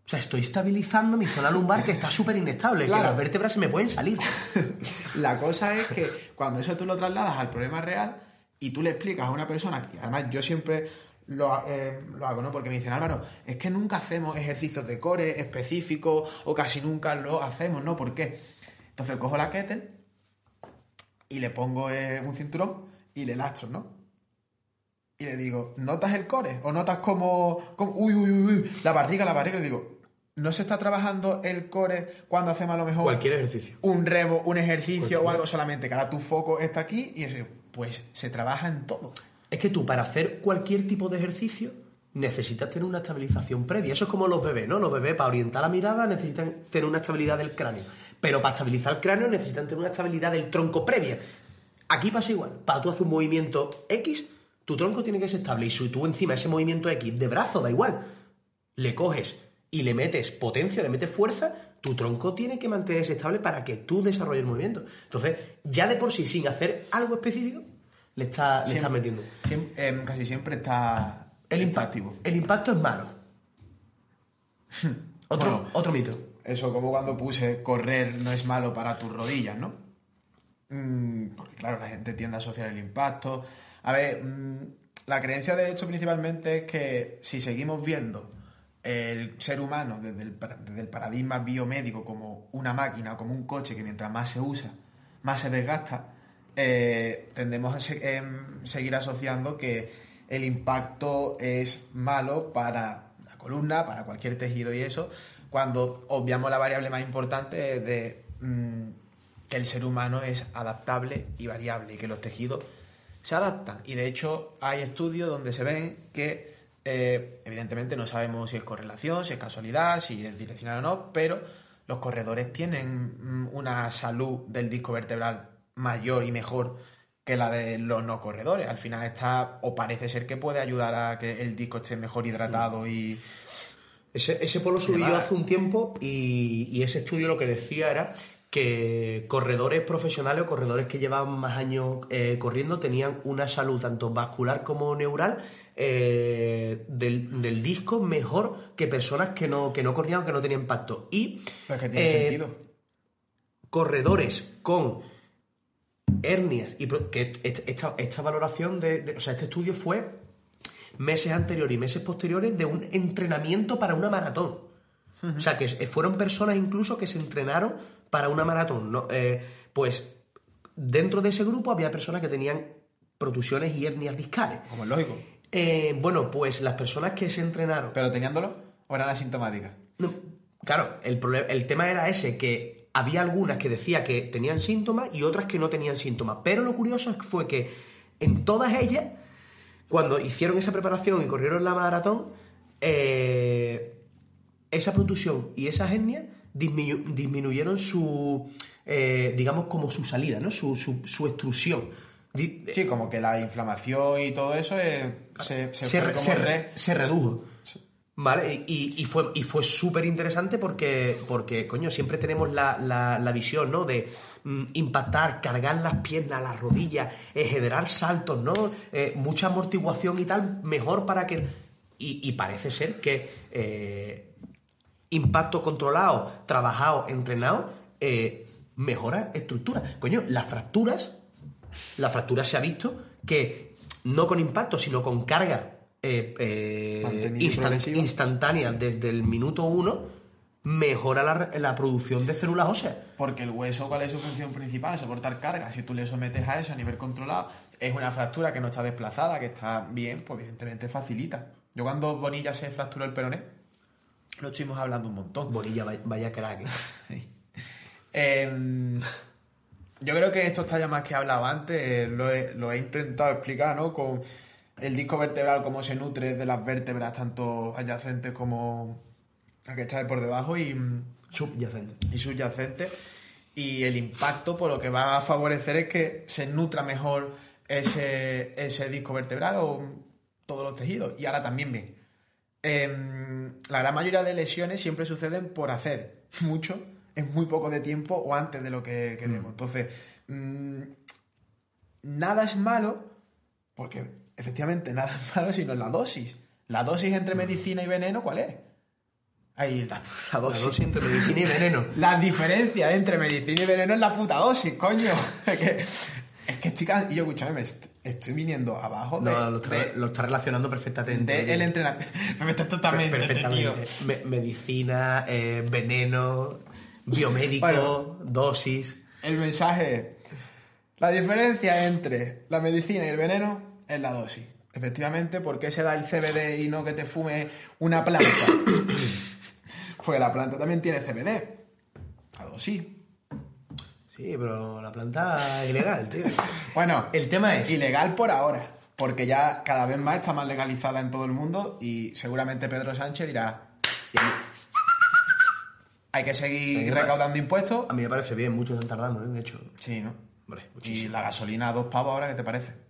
O sea, estoy estabilizando mi zona lumbar que está súper inestable, que las vértebras se me pueden salir. [LAUGHS]
La cosa es que cuando eso tú lo trasladas al problema real y tú le explicas a una persona, además yo siempre lo, eh, lo hago, ¿no? Porque me dicen, Álvaro, es que nunca hacemos ejercicios de core específicos o casi nunca lo hacemos, ¿no? ¿Por qué? Entonces cojo la kettle y le pongo eh, un cinturón y le lastro, ¿no? Y le digo, ¿notas el core? ¿O notas como, como uy, uy, uy, uy, la barriga, la barriga? Y le digo, ¿no se está trabajando el core cuando hacemos a lo mejor
Cualquier ejercicio.
un remo, un ejercicio o algo solamente, que ahora tu foco está aquí y eso, pues se trabaja en todo.
Es que tú para hacer cualquier tipo de ejercicio necesitas tener una estabilización previa. Eso es como los bebés, ¿no? Los bebés para orientar la mirada necesitan tener una estabilidad del cráneo. Pero para estabilizar el cráneo necesitan tener una estabilidad del tronco previa. Aquí pasa igual. Para tú hacer un movimiento X, tu tronco tiene que ser estable. Y si tú encima ese movimiento X de brazo, da igual, le coges y le metes potencia, le metes fuerza, tu tronco tiene que mantenerse estable para que tú desarrolles el movimiento. Entonces, ya de por sí, sin hacer algo específico, le, está, le estás metiendo.
Em, casi siempre está
El,
está activo.
el impacto es malo. [LAUGHS] otro,
Bueno.
otro mito.
Eso como cuando puse correr no es malo para tus rodillas, ¿no? Mm, porque claro, la gente tiende a asociar el impacto. A ver, mm, la creencia de hecho principalmente es que si seguimos viendo el ser humano desde el, desde el paradigma biomédico como una máquina, como un coche que mientras más se usa, más se desgasta, eh, tendemos a em, seguir asociando que el impacto es malo para la columna, para cualquier tejido y eso, cuando obviamos la variable más importante de mm, que el ser humano es adaptable y variable y que los tejidos se adaptan. Y de hecho hay estudios donde se ven que eh, evidentemente no sabemos si es correlación, si es casualidad, si es direccional o no, pero los corredores tienen mm, una salud del disco vertebral mayor y mejor que la de los no corredores. Al final está, o parece ser que puede ayudar a que el disco esté mejor hidratado y...
Ese, ese polo subí yo hace un tiempo y, y ese estudio lo que decía era que corredores profesionales o corredores que llevaban más años eh, corriendo tenían una salud tanto vascular como neural eh, del, del disco mejor que personas que no, que no corrían o que no tenían impacto. Y
Pues que tiene
eh,
sentido.
corredores con hernias. Y que est- esta, esta valoración, de, de- o sea, este estudio fue meses anteriores y meses posteriores de un entrenamiento para una maratón. O sea, que es- fueron personas incluso que se entrenaron para una maratón. ¿no? Eh, pues dentro de ese grupo había personas que tenían protusiones y hernias discales.
Como es lógico.
Eh, bueno, pues las personas que se entrenaron
Pero teniéndolo, o eran asintomáticas.
no, claro, el, el tema era ese, que había algunas que decía que tenían síntomas y otras que no tenían síntomas. Pero lo curioso fue que en todas ellas, cuando hicieron esa preparación y corrieron la maratón, eh, esa protusión y esas hernias disminu- disminuyeron su, eh, digamos, como su salida, ¿no? Su, su, su extrusión.
Sí, como que la inflamación y todo eso eh, se,
re-
re-
se redujo. ¿Vale? Y, y fue, y fue súper interesante porque, porque, coño, siempre tenemos la, la- visión, ¿no? De mm, impactar, cargar las piernas, las rodillas, eh, generar saltos, ¿no? Eh, mucha amortiguación y tal, mejor para que... Y, parece ser que eh, impacto controlado, trabajado, entrenado, eh, mejora estructura. Coño, las fracturas, la fractura se ha visto que no con impacto, sino con carga eh, eh, instantánea desde el minuto uno, mejora la, la producción de células óseas.
Porque el hueso, ¿cuál es su función principal? Soportar carga. Si tú le sometes a eso a nivel controlado, es una fractura que no está desplazada, que está bien, pues evidentemente facilita. Yo cuando Bonilla se fracturó el peroné, lo estuvimos hablando un montón.
Bonilla, vaya, crack. [LAUGHS] ¿eh?
Yo creo que esto está ya más que hablado antes, lo, he, lo he intentado explicar, ¿no? Con el disco vertebral, cómo se nutre de las vértebras, tanto adyacentes como la que está por debajo y,
Subyacente.
y subyacentes. Y el impacto, por lo que va a favorecer es que se nutra mejor ese, ese disco vertebral o todos los tejidos. Y ahora también bien. Em, la gran mayoría de lesiones siempre suceden por hacer mucho en muy poco de tiempo o antes de lo que queremos. Entonces, mm, nada es malo, porque efectivamente [LAUGHS] nada malo, sino la dosis. La dosis entre medicina y veneno, ¿cuál es? Ahí, la, la
La
dosis.
dosis entre medicina y [LAUGHS] veneno.
La diferencia entre medicina y veneno es la puta dosis, coño. [LAUGHS] Es que, es que chicas, y yo, escúchame, me est- estoy viniendo abajo de,
No, lo está,
de-
lo está relacionando perfectamente.
de el entrenamiento. Me está totalmente,
Perfectamente.
tío.
Me- medicina, eh, veneno, biomédico,
Bueno.
dosis.
El mensaje la diferencia entre la medicina y el veneno es la dosis. Efectivamente, ¿por qué se da el CBD y no que te fume una planta? [COUGHS] Porque la planta también tiene CBD. La dosis.
Sí, pero la planta es ilegal, tío. [LAUGHS]
Bueno,
El tema es.
Ilegal por ahora, porque ya cada vez más está más legalizada en todo el mundo y seguramente Pedro Sánchez dirá, hay que seguir recaudando impuestos.
A mí me parece bien, muchos están tardando, ¿eh? de hecho.
Sí, ¿no?
Hombre,
Y la gasolina a dos pavos ahora, ¿qué te parece?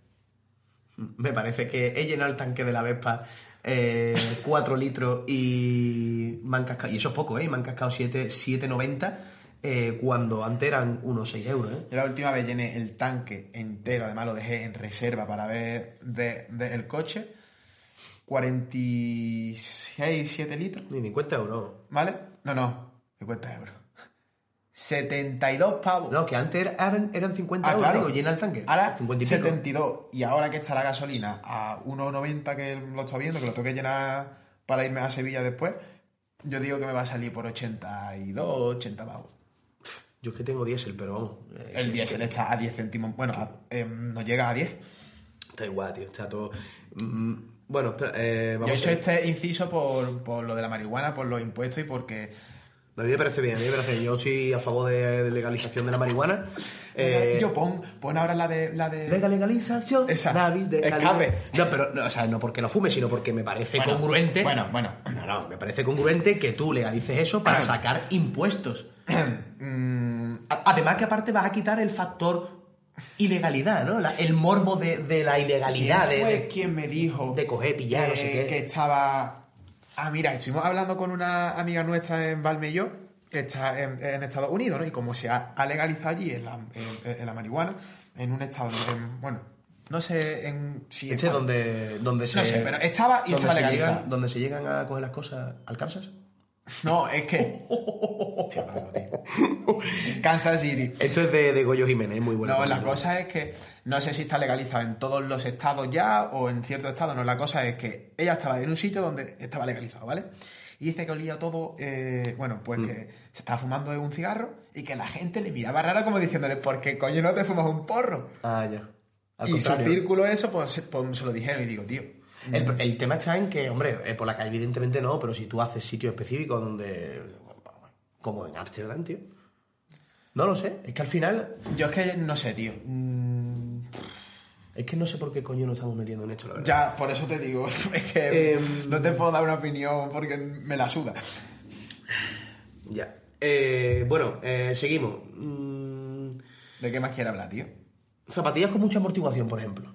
Me parece que he llenado el tanque de la Vespa [LAUGHS] 4 litros y me han cascado, y eso es poco, ¿eh? Me han cascado 7, 7,90 eh, cuando antes eran unos 6 euros, ¿eh?
Yo la última vez llené el tanque entero, además lo dejé en reserva para ver de, de el coche, 46, 7 litros,
Ni 50 euros.
¿vale? No, no, 50 euros. 72 pavos.
No, que antes eran, eran 50
Ah,
euros,
claro.
digo, llena el tanque.
Ahora
50 y pico.
72. Y ahora que está la gasolina a 1,90 que lo estoy viendo, que lo tengo que llenar para irme a Sevilla después, yo digo que me va a salir por 82, 80 pavos.
Yo es que tengo diésel, pero vamos. eh,
El diésel está a 10 céntimos. Bueno, a- eh, no llega a 10.
Está igual, tío, está todo... Mm, bueno, espera, eh,
Yo
vamos
he hecho este inciso por, por lo de la marihuana, por los impuestos y porque...
A mí me parece bien, a mí me parece bien. Yo estoy a favor de, de legalización de la marihuana. Eh,
yo pon, pon ahora la de... La de...
Legal- legalización.
Esa.
David de
Escape.
No, pero, no, o sea, no porque lo fume, sino porque me parece
Bueno,
congruente.
bueno, bueno.
No, no, me parece congruente que tú legalices eso para sacar impuestos.
Mm,
Además que aparte vas a quitar el factor ilegalidad, ¿no? La- el morbo de, de la ilegalidad.
¿Quién
de-
fue
de-
quien me dijo
de coger, pillar,
que,
no sé qué?
que estaba... Ah, mira, estuvimos hablando con una amiga nuestra en Valmelló, que está en, en Estados Unidos, ¿no? Y como se ha, ha legalizado allí en la, en- en la marihuana, en un estado, en- bueno, no sé en, si...
Este donde, donde se...
No sé, pero estaba y estaba
se
legalizado.
llegan, donde se llegan a coger las cosas al Kansas.
No, es que. Tío. [LAUGHS] Kansas City.
Esto es de, de Goyo Jiménez, muy bueno.
No, la cosa es que no sé si está legalizado en todos los estados ya o en ciertos estados. No, la cosa es que ella estaba en un sitio donde estaba legalizado, ¿vale? Y dice que olía todo, eh, bueno, pues que se estaba fumando un cigarro y que la gente le miraba raro como diciéndole, ¿por qué coño no te fumas un porro?
Ah, ya. Al
y su círculo eso, pues, pues se lo dijeron y digo, tío,
El, el tema está en que, hombre, eh, por la calle evidentemente no, pero si tú haces sitios específicos donde... Como en Ámsterdam, tío. No lo sé, es que al final...
yo es que no sé, tío. Mm,
Es que no sé por qué coño nos estamos metiendo en esto, la verdad.
Ya, por eso te digo, [LAUGHS] es que
Em,
no te puedo dar una opinión porque me la suda.
Ya. Eh, bueno, eh, seguimos. Mm,
¿De qué más quiere hablar, tío?
zapatillas con mucha amortiguación, por ejemplo.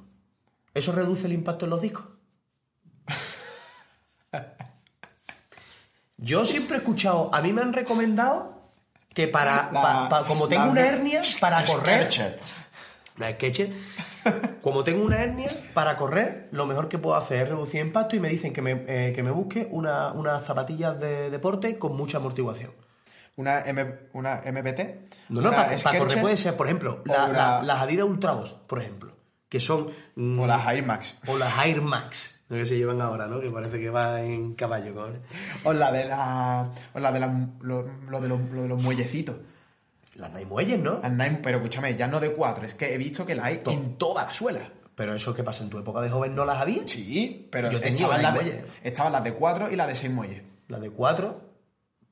¿Eso reduce el impacto en los discos? Yo siempre he escuchado, a mí me han recomendado que para,
La-
pa- pa- como tengo
la-
una hernia, para correr,
Skechers.
la Skechers, como tengo una hernia, para correr, lo mejor que puedo hacer es reducir impacto y me dicen que me, eh, que me busque una- unas zapatillas de deporte con mucha amortiguación.
Una, M, una MPT.
No, para, para correr puede ser, por ejemplo, la-
una-
las Adidas Ultraboost, por ejemplo, que son...
O las Air Max.
o las Air Max, lo que se llevan ahora, ¿no? Que parece que va en caballo, con
O la de la. O la de la. Lo, lo de, los, lo de los muellecitos.
Las Nike Muelles, ¿no?
Las Nine, pero escúchame, ya no de cuatro, es que he visto que las hay en toda la suela.
Pero eso que pasa en tu época de joven no las había.
Sí, pero
Yo tenía
estaban, las de, estaban las de cuatro y las de seis muelles.
Las de cuatro.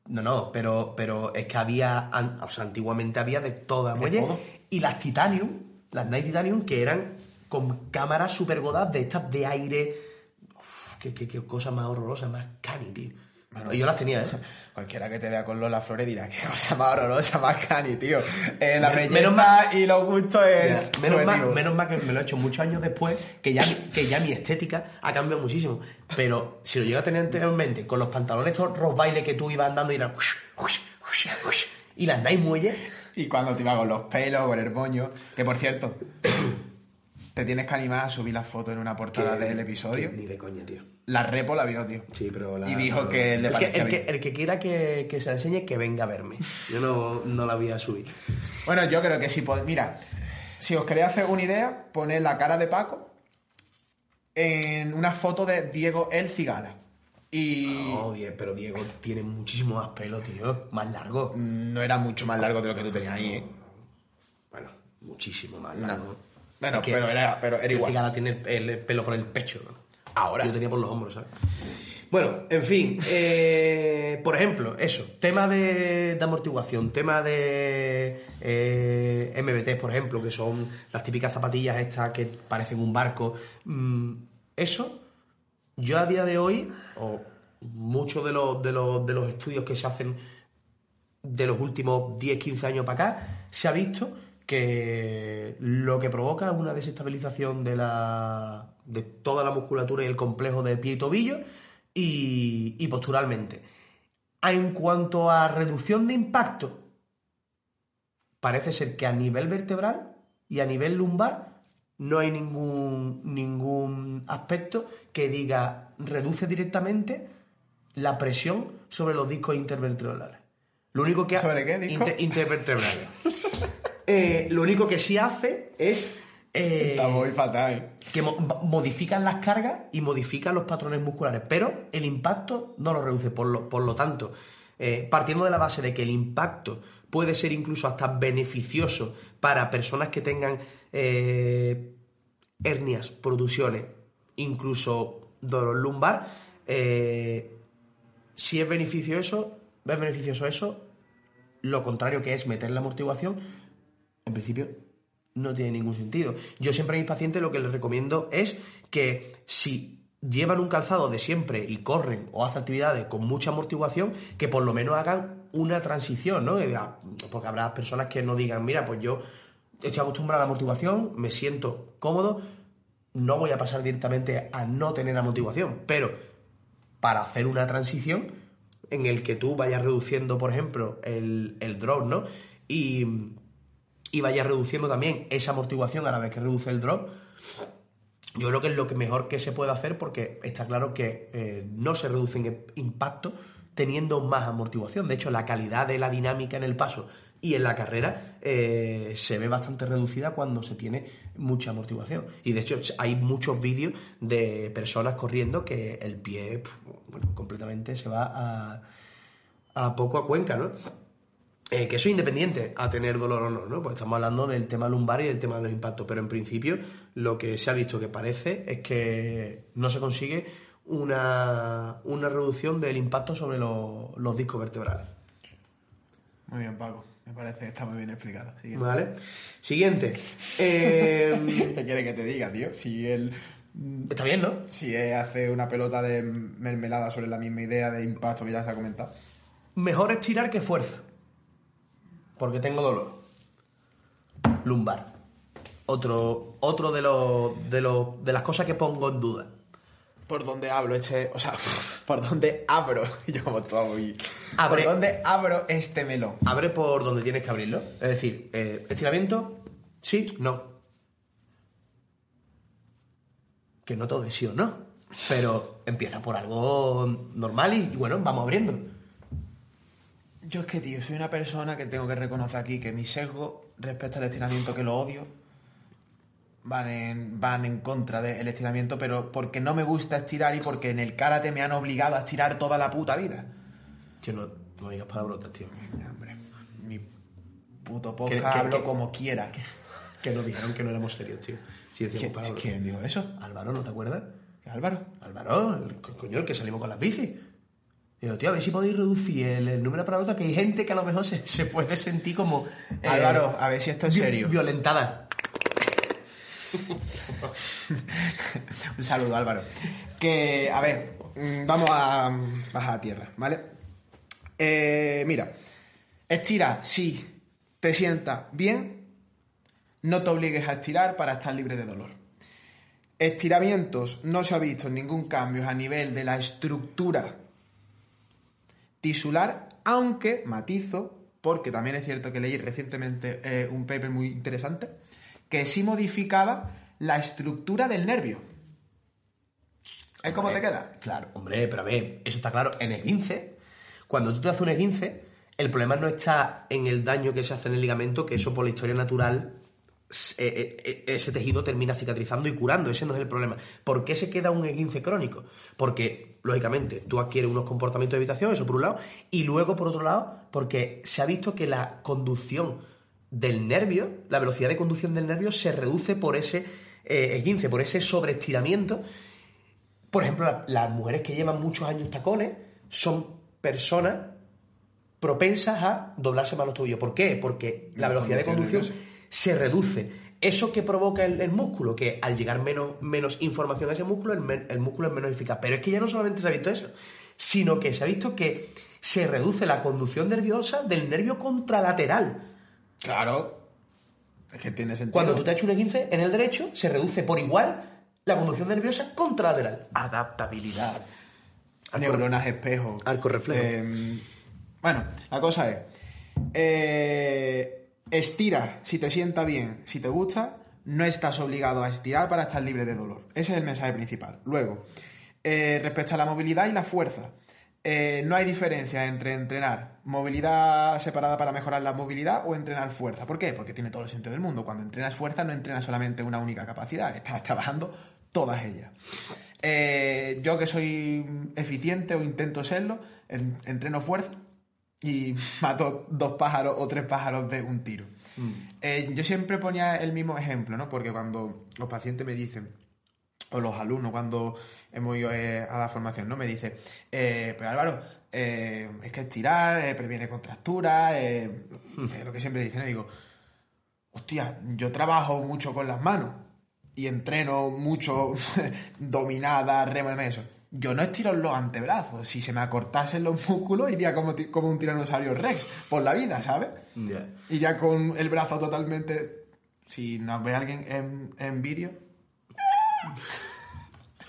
No, no, pero, pero es que había, o sea, antiguamente había de todas muelles.
todo.
Y las Titanium, las Nike Titanium, que eran con cámaras super godas de estas de aire. Qué, qué, qué cosa más horrorosa, más cani, tío. Y yo las tenía, ¿eh? [LAUGHS]
Cualquiera que te vea con Lola Flores dirá, qué cosa más horrorosa, más cani, tío. Eh, la
menos mal-
y los gustos es.
Ya, menos, mal, menos mal que me lo he hecho muchos años después, que ya, mi- que ya mi estética ha cambiado muchísimo. Pero si lo llego a tener anteriormente, con los pantalones estos rock baile que tú ibas andando y eran... Y las Nike muelles,
Y cuando te iba con los pelos, con el moño. Que por cierto, te tienes que animar a subir la foto en una portada del episodio.
que- Ni de coña, tío.
La repo la vio, tío.
Sí, pero la-
Y dijo que le parecía
el que,
bien.
el que quiera que, que se enseñe, que venga a verme. Yo no, no la voy a subir.
Bueno, yo creo que si pod- Mira, si os queréis hacer una idea, poned la cara de Paco en una foto de Diego El Cigala. Y
No, pero Diego tiene muchísimo más pelo, tío. Más largo.
no era mucho más largo de lo que tú tenías ahí, ¿eh?
Bueno, muchísimo más largo.
Bueno,
que
pero era, pero era igual.
cigala tiene el, el pelo por el pecho. ¿no?
Ahora.
Yo tenía por los hombros, ¿sabes? Bueno, en fin. eh, por ejemplo, eso. Tema de, de amortiguación. Tema de eh, MBT, por ejemplo, que son las típicas zapatillas estas que parecen un barco. Mm, eso, yo a día de hoy, o muchos de los, de, los, de los estudios que se hacen de los últimos 10-15 años para acá, se ha visto que lo que provoca es una desestabilización de, la, de toda la musculatura y el complejo de pie y tobillo y, y posturalmente. En cuanto a reducción de impacto, parece ser que a nivel vertebral y a nivel lumbar no hay ningún, ningún aspecto que diga reduce directamente la presión sobre los discos intervertebrales. Lo único que ha-
¿Sobre qué disco?
Inter- intervertebrales. [LAUGHS] Eh, lo único que sí hace es eh,
Está muy fatal.
que mo- modifican las cargas y modifican los patrones musculares, pero el impacto no lo reduce. Por lo, por lo tanto, eh, partiendo de la base de que el impacto puede ser incluso hasta beneficioso para personas que tengan hernias, producciones, incluso dolor lumbar, si es beneficioso eso, es beneficioso eso, lo contrario que es meter la amortiguación, en principio no tiene ningún sentido. Yo siempre a mis pacientes lo que les recomiendo es que si llevan un calzado de siempre y corren o hacen actividades con mucha amortiguación, que por lo menos hagan una transición, ¿no? Diga- Porque habrá personas que no digan, mira, pues yo estoy acostumbrado a la amortiguación, me siento cómodo, no voy a pasar directamente a no tener amortiguación, pero para hacer una transición en el que tú vayas reduciendo, por ejemplo, el, el drop, ¿no? Y, y vayas reduciendo también esa amortiguación a la vez que reduce el drop, yo creo que es lo que mejor que se puede hacer porque está claro que eh, no se reduce en impacto teniendo más amortiguación. De hecho, la calidad de la dinámica en el paso y en la carrera eh, se ve bastante reducida cuando se tiene mucha amortiguación. Y de hecho hay muchos vídeos de personas corriendo que el pie completamente se va a, a poco a cuenca, ¿no? Eh, que eso es independiente a tener dolor o no, ¿no? Pues estamos hablando del tema lumbar y del tema de los impactos, pero en principio lo que se ha visto que parece es que no se consigue una, una reducción del impacto sobre los- los discos vertebrales.
Muy bien, Paco. Me parece que está muy bien explicado. Siguiente.
¿Vale? Siguiente. Eh, [LAUGHS]
¿Qué quiere que te diga, tío? Si él,
está bien, ¿no?
si él hace una pelota de mermelada sobre la misma idea de impacto que ya se ha comentado.
Mejor estirar que fuerza. Porque tengo dolor. Lumbar. Otro, otro de, los, de, los, de las cosas que pongo en duda.
Por donde hablo este. O sea, [LAUGHS] por donde abro. [LAUGHS] Yo como todo muy.
Abre.
Por donde abro este melón.
Abre por donde tienes que abrirlo. Es decir, eh, estiramiento, sí, no. Que no todo es sí o no. Pero empieza por algo normal y, y bueno, vamos abriendo.
Yo es que, tío, soy una persona que tengo que reconocer aquí que mi sesgo respecto al estiramiento, que lo odio, van en, van en contra del estiramiento, pero porque no me gusta estirar y porque en el karate me han obligado a estirar toda la puta vida.
Tío, no, no digas palabrotas, tío.
Hombre, mi puto podcast
que-
hablo
que-
como quiera.
Que nos dijeron que no éramos serios, tío. Sí, decíamos
¿Quién, quién dijo eso?
Álvaro, ¿no te acuerdas?
Álvaro.
Álvaro, el co- coño, el que salimos con las bicis. Digo, tío, a ver si podéis reducir el, el número de palabras que hay gente que a lo mejor se, se puede sentir como... eh,
Álvaro, a ver si esto es
vi-
serio.
Violentada. [LAUGHS]
Un saludo, Álvaro. Que, a ver, mm, vamos a bajar a tierra, ¿vale? Eh, mira, estira si te sientas bien, no te obligues a estirar para estar libre de dolor. Estiramientos, no se ha visto ningún cambio a nivel de la estructura tisular, aunque matizo, porque también es cierto que leí recientemente eh, un paper muy interesante, que sí modificaba la estructura del nervio. ¿Es cómo te queda?
Claro, hombre, pero a ver, eso está claro. En el 15, cuando tú te haces un 15, el problema no está en el daño que se hace en el ligamento, que eso por la historia natural, ese tejido termina cicatrizando y curando. Ese no es el problema. ¿Por qué se queda un 15 crónico? Porque, lógicamente, tú adquieres unos comportamientos de evitación, eso por un lado, y luego, por otro lado, porque se ha visto que la conducción del nervio, la velocidad de conducción del nervio se reduce por ese eh, 15, por ese sobreestiramiento por ejemplo, la- las mujeres que llevan muchos años tacones son personas propensas a doblarse más los tobillos. ¿Por qué? Porque la,
La
velocidad de
conducción
conducción se reduce. Eso que provoca el, el músculo, que al llegar menos, menos información a ese músculo, el, men- el músculo es menos eficaz. Pero es que ya no solamente se ha visto eso, sino que se ha visto que se reduce la conducción nerviosa del nervio contralateral.
Claro. Es que tiene sentido.
Cuando tú te has hecho un 15 en el derecho, se reduce por igual la conducción nerviosa contralateral. Adaptabilidad.
Neuronas espejo.
Arco reflejo.
Eh, bueno, la cosa es. eh, estira si te sienta bien, si te gusta. No estás obligado a estirar para estar libre de dolor. Ese es el mensaje principal. Luego, eh, respecto a la movilidad y la fuerza. eh, no hay diferencia entre entrenar movilidad separada para mejorar la movilidad o entrenar fuerza. ¿Por qué? Porque tiene todo el sentido del mundo. Cuando entrenas fuerza no entrenas solamente una única capacidad, estás [LAUGHS] trabajando todas ellas. Eh, yo que soy eficiente o intento serlo, en- entreno fuerza y mato dos pájaros o tres pájaros de un tiro. Eh, yo siempre ponía el mismo ejemplo, ¿no? Porque cuando los pacientes me dicen, o los alumnos cuando hemos ido eh, a la formación, ¿no? Me dice, eh, pues Álvaro, eh, es que estirar eh, previene contracturas, eh, lo que siempre dicen, digo, hostia, yo trabajo mucho con las manos y entreno mucho [LAUGHS] dominada, remo de eso. Yo no estiro los antebrazos. Si se me acortasen los músculos, iría como, como un tiranosaurio rex por la vida, ¿sabes?
Ya.
Iría con el brazo totalmente... Si nos ve alguien en, en vídeo...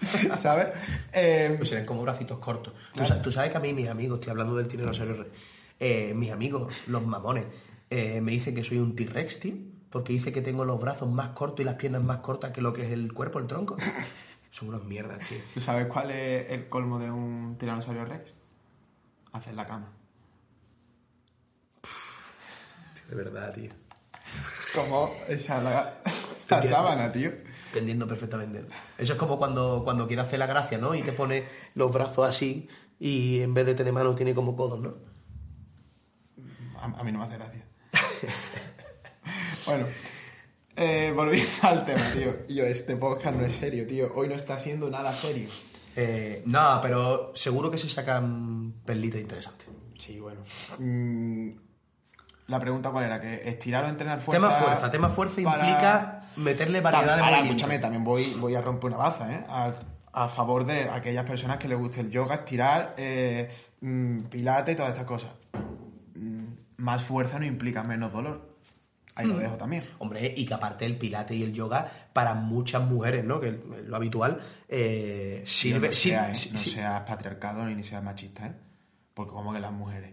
[LAUGHS] ¿Sabes? Eh,
Pues serían como bracitos cortos. Tú sabes que a mí mis amigos, estoy hablando del tiranosaurio rex, eh, mis amigos, los mamones, eh, me dicen que soy un T-Rex, tío, porque dice que tengo los brazos más cortos y las piernas más cortas que lo que es el cuerpo, el tronco. Son unas mierdas, tío.
¿Tú sabes cuál es el colmo de un tiranosaurio rex? Hacer la cama.
De verdad, tío.
Como esa la, sábana, tío.
Te entiendo perfectamente. Eso es como cuando, cuando quieres hacer la gracia, ¿no? Y te pone los brazos así y en vez de tener manos tiene como codos, ¿no?
A, a mí no me hace gracia. [LAUGHS] bueno, eh, volviendo al tema, tío. [LAUGHS] Yo, este podcast no es serio, tío. Hoy no está siendo nada serio.
Eh, no, pero seguro que se sacan perlitas interesantes.
Sí, bueno. Mm, la pregunta cuál era, que estirar o entrenar fuerza.
Tema fuerza, tema fuerza
para-
implica meterle variedad
También-
de
ahora, escúchame, también voy, voy a romper una baza, ¿eh? A, a favor de aquellas personas que les guste el yoga, estirar, eh, mm, pilate y todas estas cosas. Mm, más fuerza no implica menos dolor. Ahí
Mm.
lo dejo también.
Hombre, y que aparte el pilate y el yoga, para muchas mujeres, ¿no? Que lo habitual, eh, sirve...
no,
sí-
sea, ¿eh?
sí-
no
sí.
seas patriarcado ni seas machista, ¿eh? Porque como que las mujeres.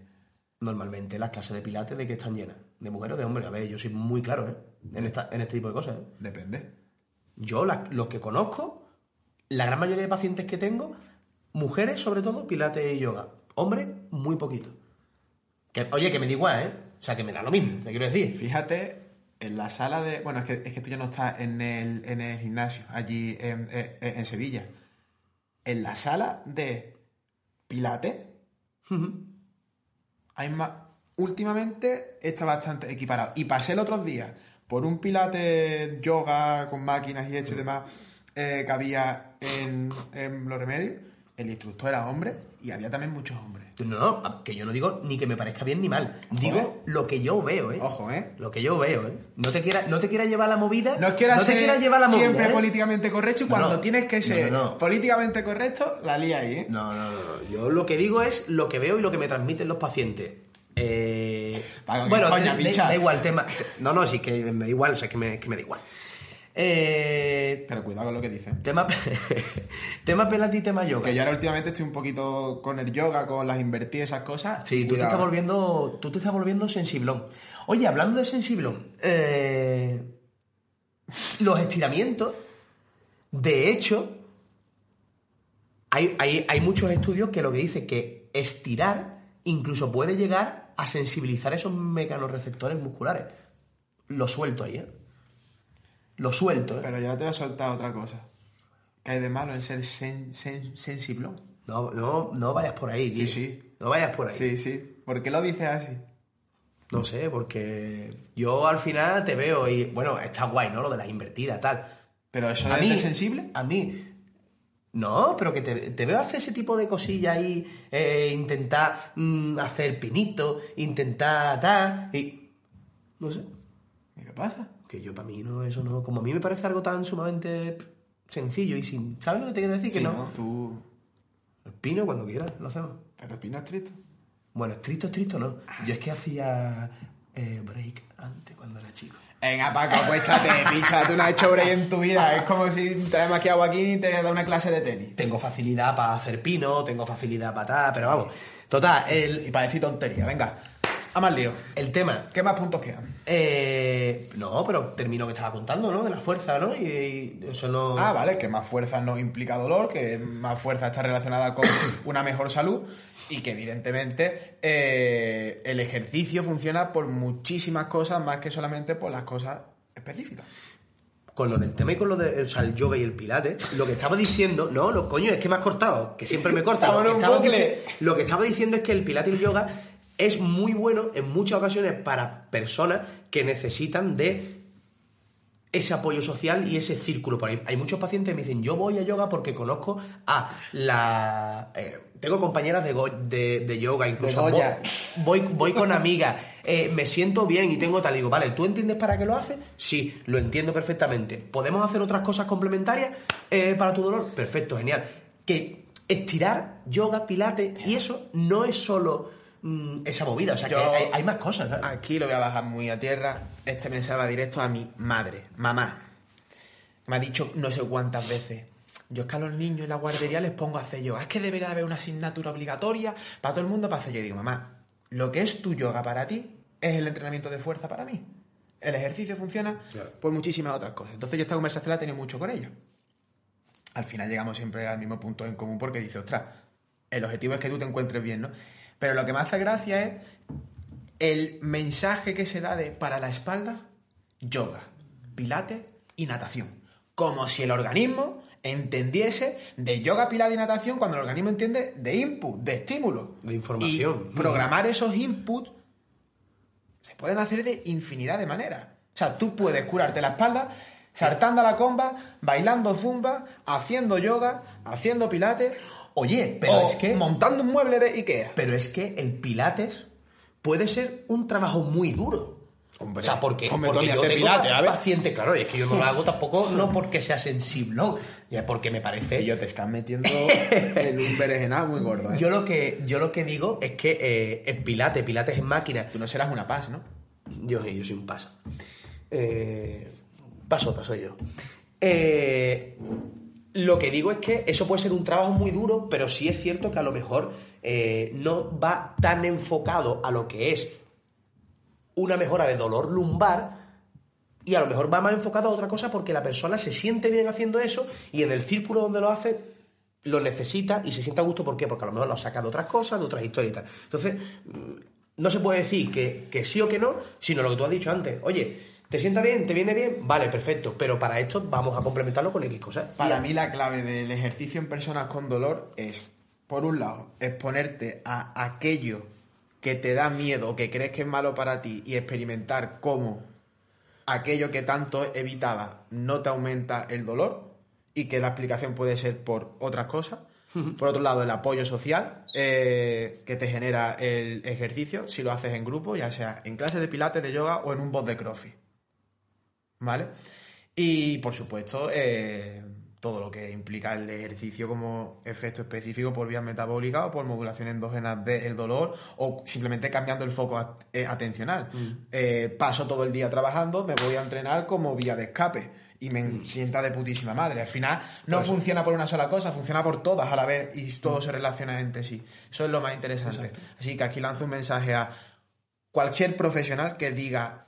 Normalmente las clases de pilates de qué están llenas, de mujeres o de hombres. A ver, yo soy muy claro, ¿eh? En, esta, en este tipo de cosas, ¿eh?
Depende.
Yo, la- los que conozco, la gran mayoría de pacientes que tengo, mujeres sobre todo, pilates y yoga. Hombres, muy poquito. Que, oye, que me da igual, ¿eh? O sea, que me da lo mismo, te quiero decir.
Fíjate, en la sala de. Bueno, es que, es que tú ya no estás en el, en el gimnasio, allí en, en- en Sevilla. En la sala de Pilates, hay más. Últimamente está bastante equiparado. Y pasé el otro día por un Pilates yoga con máquinas y hecho y demás eh, que había en, en Los Remedios. El instructor era hombre y había también muchos hombres.
No, no, que yo no digo ni que me parezca bien ni mal. Digo lo que yo veo, ¿eh?
Ojo, ¿eh?
Lo que yo veo, ¿eh? No te quieras no te quiera llevar la movida.
No quieras
no te
ser
quieras llevar la movida.
siempre
¿eh?
políticamente correcto y
No,
cuando
no.
tienes que ser políticamente correcto, la lía ahí, ¿eh?
No, no, no. Yo lo que digo es lo que veo y lo que me transmiten los pacientes. Eh,
¿qué
bueno, da igual el tema. No, no, sí que me da igual, o sea, que me, que me da igual. Eh,
Pero cuidado con lo que dicen.
tema, [LAUGHS] tema pelati y tema yoga.
Que yo ahora últimamente estoy un poquito con el yoga, con las invertidas, esas cosas.
Sí, tú te, estás volviendo, tú te estás volviendo sensiblón. Oye, hablando de sensiblón, eh, los estiramientos, de hecho, hay, hay- hay muchos estudios que lo que dicen que estirar incluso puede llegar a sensibilizar esos mecanorreceptores musculares. Lo suelto ahí, ¿eh? Lo suelto, ¿eh?
Pero ya te voy a soltar otra cosa. ¿Qué hay de malo en ser sen- sen- sensiblón?
No, no, no vayas por ahí, tío.
Sí, sí.
No vayas por ahí.
Sí, sí. ¿Por qué lo dices así?
No sé, porque yo al final te veo y, bueno, está guay, ¿no? Lo de las invertidas, tal.
¿Pero eso
A
es
mí,
sensible?
A mí. No, pero que te, te veo hacer ese tipo de cosillas ahí, eh, intentar mm, hacer pinito, intentar tal, y. No sé.
¿Y qué pasa?
Que yo para mí no, eso no. Como a mí me parece algo tan sumamente sencillo y sin. ¿Sabes lo que te quiero decir? Que
Sí,
no.
Tú...
El pino cuando quieras, lo hacemos.
Pero Pino es triste.
Bueno, estricto, estricto no. Yo es que hacía eh, break antes cuando era chico.
Venga, Paco, acuéstate, [LAUGHS] picha. Tú no has hecho break en tu vida. Es como si traemos aquí a Joaquín y te da una clase de tenis.
Tengo facilidad para hacer pino, tengo facilidad para tal, pero vamos. Total, el,
Y para decir tontería, venga. A más lío.
el tema.
¿Qué más puntos quedan?
Eh, no, pero termino que estaba contando, ¿no? De la fuerza, ¿no? Y, y eso no.
Ah, vale, que más fuerza no implica dolor, que más fuerza está relacionada con [COUGHS] una mejor salud y que evidentemente eh, el ejercicio funciona por muchísimas cosas más que solamente por las cosas específicas.
Con lo del tema y con lo del o sea, el yoga y el pilate, lo que estaba diciendo, no, no, coño, es que me has cortado, que siempre me corta. Lo [LAUGHS] que, estaba lo que estaba diciendo es que el pilate y el yoga es muy bueno en muchas ocasiones para personas que necesitan de ese apoyo social y ese círculo. Por ahí hay muchos pacientes que me dicen, yo voy a yoga porque conozco a la... eh, tengo compañeras de, go- de, de yoga, incluso
De Goya.
voy, voy, voy con amigas, eh, me siento bien y tengo tal. Digo, vale, ¿tú entiendes para qué lo haces? Sí, lo entiendo perfectamente. ¿Podemos hacer otras cosas complementarias eh, para tu dolor? Perfecto, genial. Que estirar, yoga, pilates y eso no es solo mm, esa movida, o sea,
Yo-
que hay, hay más cosas. ¿sabes?
Aquí lo voy a bajar muy a tierra. Este mensaje va directo a mi madre, mamá. Me ha dicho no sé cuántas veces. Yo es que a los niños en la guardería les pongo a hacer yoga. Es que debería haber una asignatura obligatoria para todo el mundo para hacer yoga. Y digo, mamá, lo que es tu yoga para ti es el entrenamiento de fuerza para mí. El ejercicio funciona
Claro.
por muchísimas otras cosas. Entonces yo esta conversación la he tenido mucho con ella. Al final llegamos siempre al mismo punto en común porque dice, ostras, el objetivo es que tú te encuentres bien, ¿no? Pero lo que me hace gracia es el mensaje que se da de para la espalda, yoga, pilates y natación. Como si el organismo entendiese de yoga, pilates y natación cuando el organismo entiende de input, de estímulo.
De información.
Y programar esos inputs se pueden hacer de infinidad de maneras. O sea, tú puedes curarte la espalda saltando a la comba, bailando zumba, haciendo yoga, haciendo pilates.
Oye, pero
o
es que.
montando un mueble de Ikea.
Pero es que el Pilates puede ser un trabajo muy duro.
Hombre,
o sea, porque, porque yo tengo
a ver.
paciente, claro, y es que yo no lo [LAUGHS] hago tampoco no porque sea sensible, no, ya porque me parece...
yo te estás metiendo [LAUGHS] en un berenjenal muy gordo. ¿eh?
Yo lo que, yo lo que digo es que eh, el Pilates, Pilates en máquina,
Tú no serás una paz, ¿no?
yo, yo soy un paso. Eh, pasota soy yo. Eh, lo que digo es que eso puede ser un trabajo muy duro, pero sí es cierto que a lo mejor eh, no va tan enfocado a lo que es una mejora de dolor lumbar y a lo mejor va más enfocado a otra cosa porque la persona se siente bien haciendo eso y en el círculo donde lo hace lo necesita y se siente a gusto. ¿Por qué? Porque a lo mejor lo saca de otras cosas, de otras historias y tal. Entonces, mm, no se puede decir que, que sí o que no, sino lo que tú has dicho antes. Oye, ¿te sienta bien? ¿Te viene bien? Vale, perfecto. Pero para esto vamos a complementarlo con X cosas.
Para mí la clave del ejercicio en personas con dolor es, por un lado, exponerte a aquello que te da miedo que crees que es malo para ti y experimentar cómo aquello que tanto evitaba no te aumenta el dolor y que la explicación puede ser por otras cosas. Por otro lado, el apoyo social eh, que te genera el ejercicio si lo haces en grupo, ya sea en clases de pilates, de yoga o en un bot de crossfit. ¿Vale? Y por supuesto, eh, todo lo que implica el ejercicio como efecto específico por vía metabólica o por modulación endógena del dolor o simplemente cambiando el foco at- eh, atencional. Eh, paso todo el día trabajando, me voy a entrenar como vía de escape y me sienta de putísima madre. Al final no funciona por una sola cosa, funciona por todas a la vez y todo se relaciona entre sí. Eso es lo más interesante. Así que aquí lanzo un mensaje a cualquier profesional que diga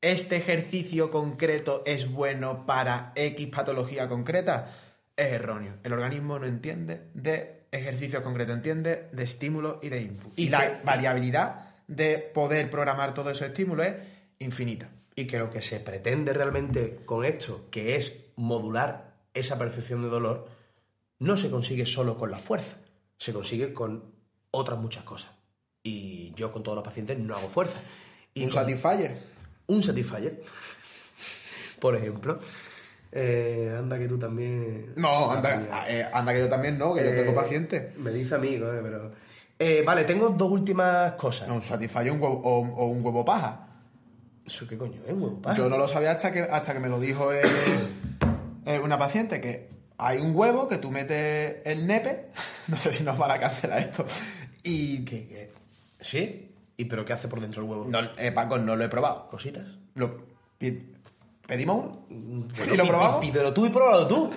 este ejercicio concreto es bueno para X patología concreta, es erróneo. El organismo no entiende de ejercicio concreto, entiende de estímulo y de input. Y,
Y
la
que-
variabilidad de poder programar todos esos estímulos es infinita.
Y que lo que se pretende realmente con esto, que es modular esa percepción de dolor, no se consigue solo con la fuerza, se consigue con otras muchas cosas. Y yo con todos los pacientes no hago fuerza. Y
un
con-
satisfier.
Un Satisfyer, por ejemplo. Eh, anda que tú también...
No, anda, eh, anda que yo también no, que yo tengo
Eh,
paciente.
Me dice amigo, eh, pero... Eh, vale, tengo dos últimas cosas.
No, un satisfier un huevo- o, o un huevo paja.
¿Eso qué coño es, huevo paja?
Yo no lo sabía hasta que, hasta que me lo dijo eh, [COUGHS] eh, una paciente, que hay un huevo que tú metes el nepe, [LAUGHS] no sé si nos van a cancelar esto, y
¿Qué, qué? ¿Sí? ¿Y pero qué hace por dentro el huevo?
No, eh, Paco, no lo he probado.
¿Cositas?
Lo, ¿Pedimos uno?
Bueno,
¿Y lo probamos?
Pídelo tú y pruébalo tú.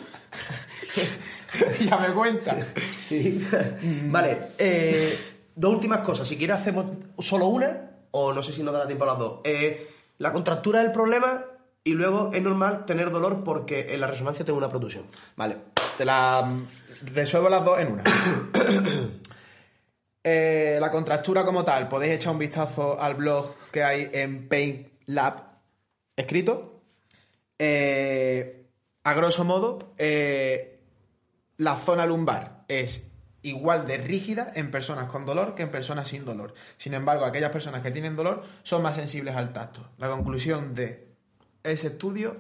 [LAUGHS]
ya me cuenta.
vale, eh, dos últimas cosas. Si quieres hacemos solo una, o no sé si nos dará tiempo a las dos. Eh, la contractura es el problema y luego es normal tener dolor porque en la resonancia tengo una protrusión.
Vale, te la mm, resuelvo las dos en una. [COUGHS] Eh, la contractura como tal, podéis echar un vistazo al blog que hay en Pain Lab escrito. Eh, a grosso modo, eh, la zona lumbar es igual de rígida en personas con dolor que en personas sin dolor. Sin embargo, aquellas personas que tienen dolor son más sensibles al tacto. La conclusión de ese estudio,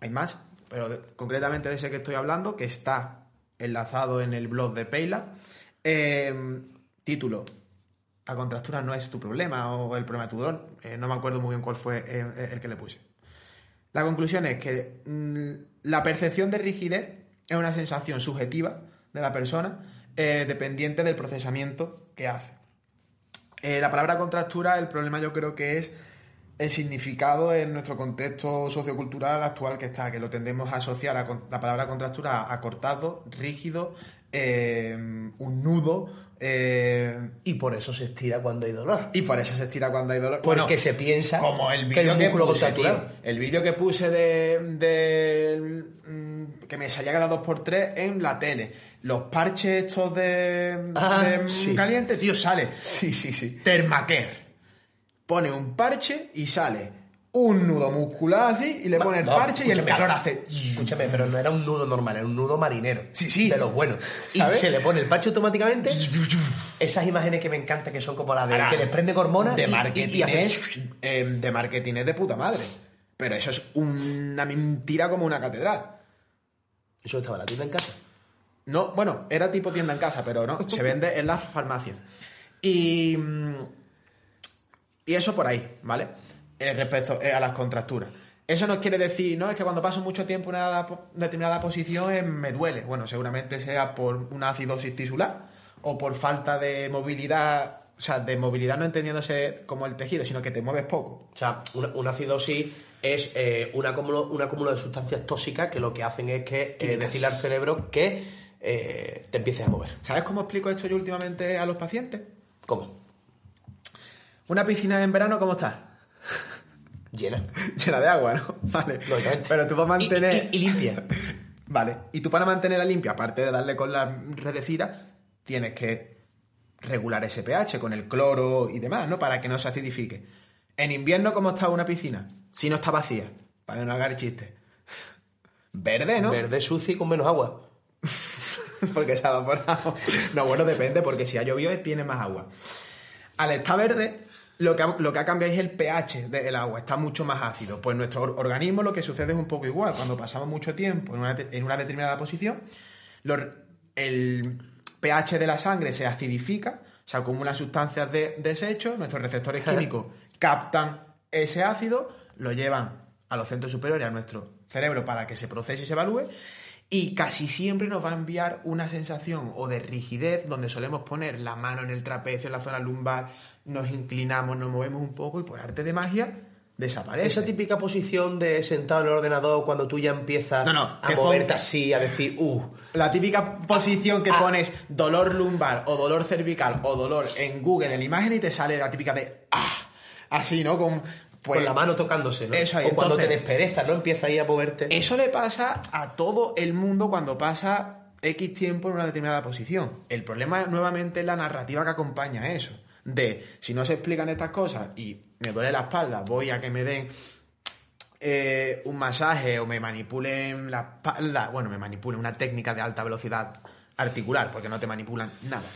hay más, pero concretamente de ese que estoy hablando, que está enlazado en el blog de Peila, eh, título, la contractura no es tu problema o el problema de tu dolor, Eh, no me acuerdo muy bien cuál fue eh, el que le puse. La conclusión es que mm, la percepción de rigidez es una sensación subjetiva de la persona eh, dependiente del procesamiento que hace. Eh, la palabra contractura, el problema yo creo que es el significado en nuestro contexto sociocultural actual que está, que lo tendemos a asociar a la palabra contractura a cortado, rígido, eh, un nudo, eh,
Y por eso se estira cuando hay dolor.
y por eso se estira cuando hay dolor.
Porque
Bueno,
se piensa
como el
que
que, puse, tío. El vídeo que puse de, de, mm, que me salía cada dos por tres en la tele. Los parches estos de,
Ah,
de
sí.
caliente, tío, sale.
Sí, sí, sí.
Termacare. Pone un parche y sale un nudo muscular así y le pone el
No,
parche y el
escúchame.
calor hace.
Escúchame, pero no era un nudo normal, era un nudo marinero.
Sí, sí.
De los buenos. Y se le pone el parche automáticamente. Esas imágenes que me encantan, que son como las de
Ahora,
que desprende hormonas.
De
y- y-
marketing
y hace-
es. eh, de marketing es de puta madre. Pero eso es una mentira como una catedral.
Eso estaba en la tienda en casa.
No, bueno, era tipo tienda en casa, pero no, se vende en las farmacias. Y. mm, Y eso por ahí, ¿vale? Eh, respecto eh, a las contracturas. Eso no quiere decir, no, es que cuando paso mucho tiempo en una determinada posición eh, me duele. Bueno, seguramente sea por una acidosis tisular o por falta de movilidad, o sea, de movilidad no entendiéndose como el tejido, sino que te mueves poco.
O sea, una, una acidosis es eh, un, acúmulo, un acúmulo de sustancias tóxicas que lo que hacen es que eh, decirle al cerebro que eh, te empieces a mover.
¿Sabes cómo explico esto yo últimamente a los pacientes?
¿Cómo?
Una piscina en verano, ¿cómo está?
Llena. [LAUGHS]
Llena de agua, ¿no? [LAUGHS] Vale.
Lógicamente.
Pero tú para mantener.
Y- y- y limpia. [LAUGHS]
vale. Y tú para mantenerla limpia, aparte de darle con la redecida, tienes que regular ese pH con el cloro y demás, ¿no? Para que no se acidifique. En invierno, ¿cómo está una piscina? Si no está vacía. Para no hacer chistes. Verde, ¿no?
Verde, sucio y con menos agua.
porque se ha evaporado. No, bueno, depende, porque si ha llovido tiene más agua. Al estar verde, lo que, ha, lo que ha cambiado es el pH del agua, está mucho más ácido. Pues nuestro or- organismo lo que sucede es un poco igual. Cuando pasamos mucho tiempo en una, en una determinada posición, el pH de la sangre se acidifica, se acumulan sustancias de desecho, nuestros receptores químicos captan ese ácido, lo llevan a los centros superiores, a nuestro cerebro, para que se procese y se evalúe, y casi siempre nos va a enviar una sensación o de rigidez donde solemos poner la mano en el trapecio, en la zona lumbar, nos inclinamos, nos movemos un poco y por arte de magia desaparece.
Esa típica posición de sentado en el ordenador cuando tú ya empiezas
No, no,
a moverte
pon-
así, a decir, uh,
La típica posición que
Ah.
pones dolor lumbar o dolor cervical o dolor en Google en la imagen y te sale la típica de ah, así, ¿no? Con, pues,
con la mano tocándose, ¿no?
Eso ahí,
o cuando te desperezas, ¿no? Empieza ahí a moverte.
Eso le pasa a todo el mundo cuando pasa X tiempo en una determinada posición. El problema nuevamente es la narrativa que acompaña a eso. De si no se explican estas cosas y me duele la espalda, voy a que me den eh, un masaje o me manipulen la espalda, bueno, me manipulen una técnica de alta velocidad articular, porque no te manipulan nada.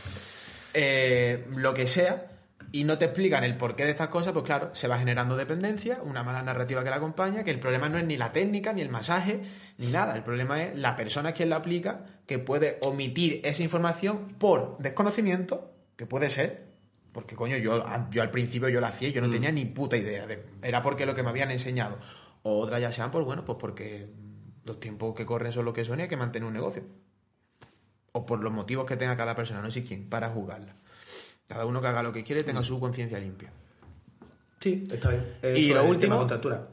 Eh, lo que sea, y no te explican el porqué de estas cosas, pues claro, se va generando dependencia, una mala narrativa que la acompaña, que el problema no es ni la técnica, ni el masaje, ni nada. El problema es la persona quien la aplica, que puede omitir esa información por desconocimiento, que puede ser, porque coño, yo, yo al principio yo la hacía y yo no tenía ni puta idea. de- era porque lo que me habían enseñado. O otras ya sean, pues bueno, pues porque los tiempos que corren son lo que son y hay que mantener un negocio. O por los motivos que tenga cada persona, no sé quién, para juzgarla. Cada uno que haga lo que quiere tenga su conciencia limpia.
Sí, está bien.
y lo último,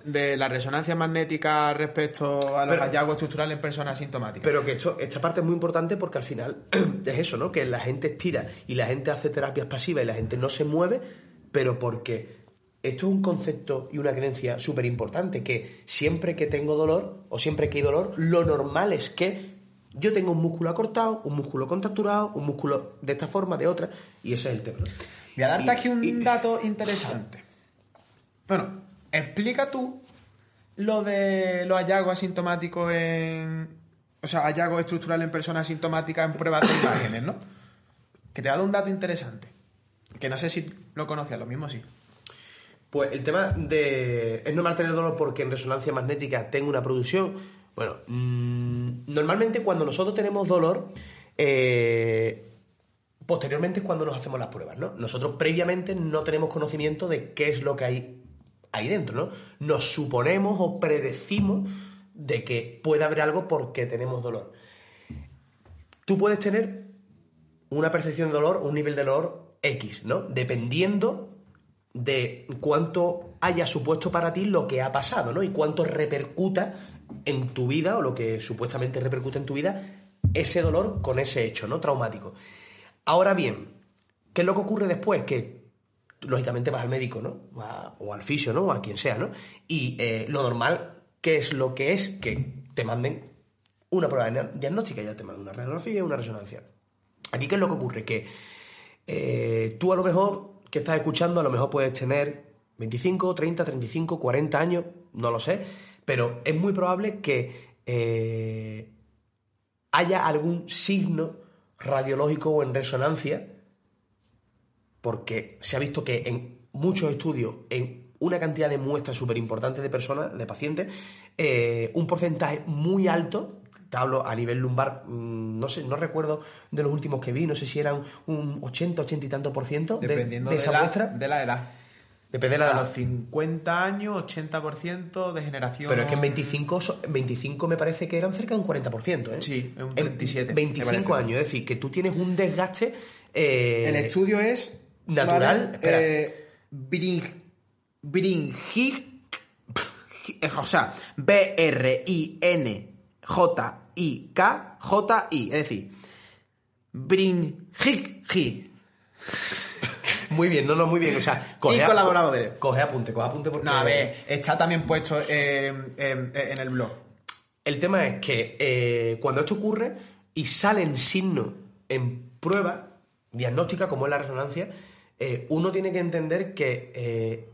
de la resonancia magnética respecto a los
Pero-
hallazgos estructurales en personas asintomáticas.
Pero que esto, esta parte es muy importante porque al final [CLEARS THROAT] es eso, ¿no? Que la gente estira y la gente hace terapias pasivas y la gente no se mueve, pero porque esto es un concepto y una creencia súper importante, que siempre que tengo dolor o siempre que hay dolor, lo normal es que yo tengo un músculo acortado, un músculo contracturado, un músculo de esta forma, de otra, y ese es el tema.
Voy a darte
Y-
aquí un
y-
dato interesante. Bueno, explica tú lo de los hallazgos asintomáticos en. O sea, hallazgos estructurales en personas asintomáticas en pruebas de imágenes, ¿no? Que te ha dado un dato interesante. Que no sé si lo conocías, lo mismo sí.
Pues el tema de. ¿Es normal tener dolor porque en resonancia magnética tengo una producción? Bueno, mm, normalmente cuando nosotros tenemos dolor, eh, posteriormente es cuando nos hacemos las pruebas, ¿no? Nosotros previamente no tenemos conocimiento de qué es lo que hay ahí dentro, ¿no? Nos suponemos o predecimos de que puede haber algo porque tenemos dolor. Tú puedes tener una percepción de dolor, un nivel de dolor X, ¿no? Dependiendo de cuánto haya supuesto para ti lo que ha pasado, ¿no? Y cuánto repercuta en tu vida, o lo que supuestamente repercute en tu vida, ese dolor con ese hecho, ¿no? Traumático. Ahora bien, ¿qué es lo que ocurre después? Que lógicamente vas al médico, ¿no? O, al fisio, ¿no? O a quien sea, ¿no? Y eh, lo normal, ¿qué es lo que es? Que te manden una prueba dia- diagnóstica, ya te mando una radiografía y una resonancia. Aquí, ¿qué es lo que ocurre? Que eh, tú a lo mejor, que estás escuchando, a lo mejor puedes tener 25, 30, 35, 40 años, no lo sé, pero es muy probable que eh, haya algún signo radiológico o en resonancia, porque se ha visto que en muchos estudios, en una cantidad de muestras súper importantes de personas, de pacientes, eh, un porcentaje muy alto, te hablo a nivel lumbar, mm, no sé, no recuerdo de los últimos que vi, no sé si eran un 80, 80 y tanto por ciento de,
Dependiendo
de
de,
esa
la,
muestra.
de la edad.
Depende de la
A
edad.
los 50 años, 80% de generación.
Pero es que en 25, so- en 25 me parece que eran cerca de un 40%, ¿eh?
Sí, un
En
37, me
25
parece.
años, es decir, que tú tienes un desgaste... eh,
El estudio es.
Natural, espera.
Eh, Bring- Bringi- O sea, B-R-I-N-J-I-K-J-I. Es decir, Bringi.
Muy bien, no, no, muy bien. O sea,
Y
a-
colaboradores.
Coge apunte, coge apunte porque...
No, a ver, está también puesto eh, en- en el blog.
El tema es que eh, cuando esto ocurre y salen signos en prueba diagnóstica, como es la resonancia, eh, uno tiene que entender que eh,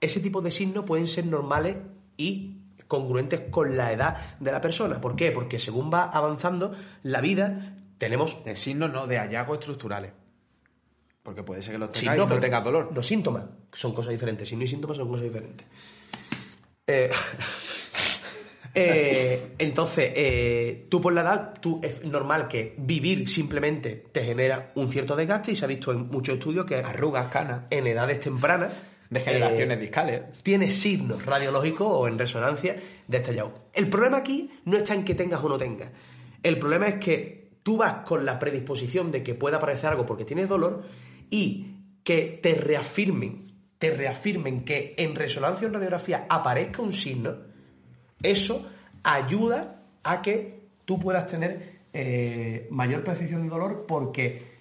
ese tipo de signos pueden ser normales y congruentes con la edad de la persona. ¿Por qué? Porque según va avanzando la vida, tenemos
De signos no, de hallazgos estructurales. Porque puede ser que los
Sí,
tengas y no
pero
tengas dolor.
Los síntomas son cosas diferentes. Signos y síntomas son cosas diferentes. Eh, [LAUGHS] eh, entonces, eh, tú por la edad, tú es normal que vivir simplemente te genera un cierto desgaste y se ha visto en muchos estudios que
Arrugas, canas,
en edades tempranas
degeneraciones
eh,
discales.
tiene signos radiológicos o en resonancia de hallazgo. El problema aquí no está en que tengas o no tengas. El problema es que tú vas con la predisposición de que pueda aparecer algo porque tienes dolor y que te reafirmen, te reafirmen que en resonancia o en radiografía aparezca un signo, eso ayuda a que tú puedas tener eh, mayor percepción de dolor porque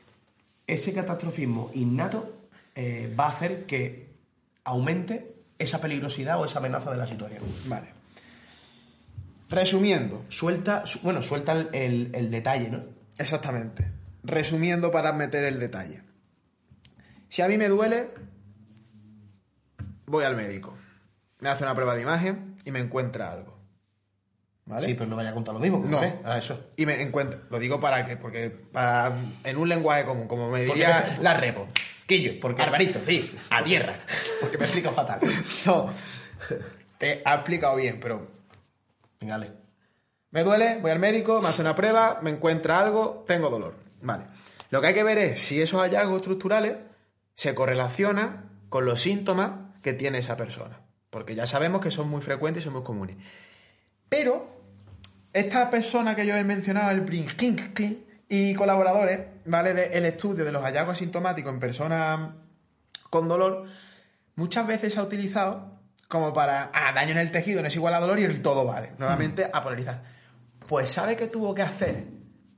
ese catastrofismo innato eh, va a hacer que aumente esa peligrosidad o esa amenaza de la situación.
Vale. Resumiendo,
Suelta, su- bueno, suelta el, el- el detalle, ¿no?
exactamente. Resumiendo para meter el detalle. Si a mí me duele, voy al médico. Me hace una prueba de imagen y me encuentra algo. ¿Vale?
Sí, pero no vaya a contar lo mismo.
No.
¿eh? Ah, eso.
Y me encuentra. Lo digo para que, porque para- en un lenguaje común, como me diría la repo. Quillo, porque Alvarito, sí, a tierra. [LAUGHS]
Porque me explico fatal. [LAUGHS]
No. Te ha explicado bien, pero
Venga, dale.
Me duele, voy al médico, me hace una prueba, me encuentra algo, tengo dolor. Vale. Lo que hay que ver es si esos hallazgos estructurales se correlacionan con los síntomas que tiene esa persona. Porque ya sabemos que son muy frecuentes y son muy comunes. Pero, esta persona que yo he mencionado, el Brinkinski y colaboradores, ¿vale? Del estudio de los hallazgos asintomáticos en personas con dolor, muchas veces se ha utilizado como para, ah, daño en el tejido no es igual a dolor y el todo vale. Nuevamente, a polarizar. Pues ¿sabe que tuvo que hacer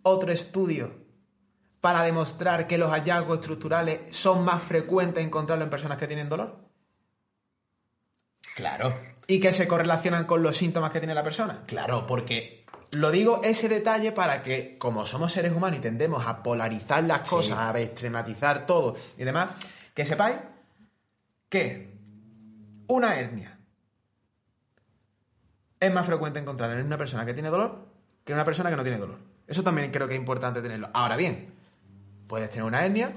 otro estudio para demostrar que los hallazgos estructurales son más frecuentes encontrarlo en personas que tienen dolor?
Claro,
Y que se correlacionan con los síntomas que tiene la persona.
claro, porque
Lo digo ese detalle para que, como somos seres humanos y tendemos a polarizar las cosas, a extrematizar todo y demás, que sepáis que una hernia es más frecuente encontrar en una persona que tiene dolor que en una persona que no tiene dolor. Eso también creo que es importante tenerlo. Ahora bien, puedes tener una hernia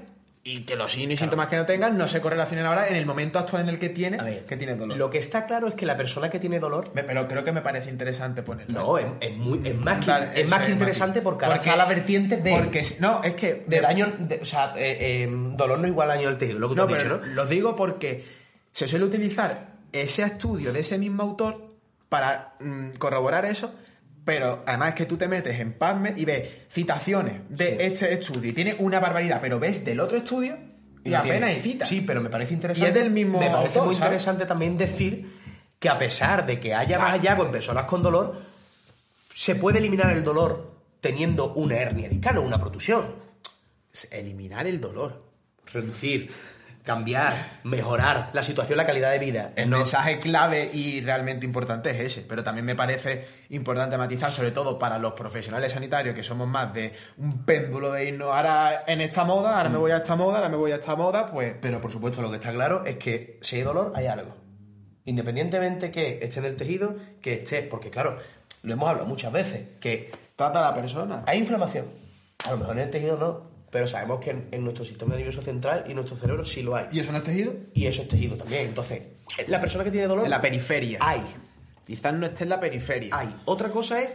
y que los signos y síntomas que no tengas no se correlacionen ahora en el momento actual en el que
ver,
que tienes dolor.
lo que está claro es que la persona que tiene dolor
Me- Pero creo que me parece interesante ponerlo.
No, es, es muy, es más que,
Vale,
es más
ese
que interesante porque ahora está la vertiente de,
Porque, no, es que...
de daño, de- o sea, eh, eh, dolor no igual daño del tejido, lo que tú has dicho, ¿no?
lo digo porque se suele utilizar ese estudio de ese mismo autor para mm, corroborar eso, pero además es que tú te metes en PubMed y ves citaciones de
Sí.
este estudio y tiene una barbaridad, pero ves del otro estudio y, apenas hay citas.
Sí, pero me parece interesante.
Y es del mismo
Me parece
autor,
muy
¿sabes?
interesante también decir que a pesar de que haya más hallazgos en personas con dolor, se puede eliminar el dolor teniendo una hernia discal o una protusión.
Eliminar el dolor.
Reducir. Cambiar, mejorar la situación, la calidad de vida.
El
No-
mensaje clave y realmente importante es ese, pero también me parece importante matizar, sobre todo para los profesionales sanitarios, que somos más de un péndulo de irnos ahora en esta moda, ahora me voy a esta moda, ahora me voy a esta moda, pues
Pero por supuesto, lo que está claro es que si hay dolor, hay algo. Independientemente que esté en el tejido, que esté. Porque, claro, lo hemos hablado muchas veces, que
trata a la persona.
hay inflamación. A lo mejor en el tejido no, pero sabemos que en, en nuestro sistema nervioso central y nuestro cerebro sí lo hay.
¿Y eso no es tejido?
Y eso es tejido también. Entonces, la persona que tiene dolor.
En la periferia.
Hay.
Quizás no esté en la periferia.
Hay. Otra cosa es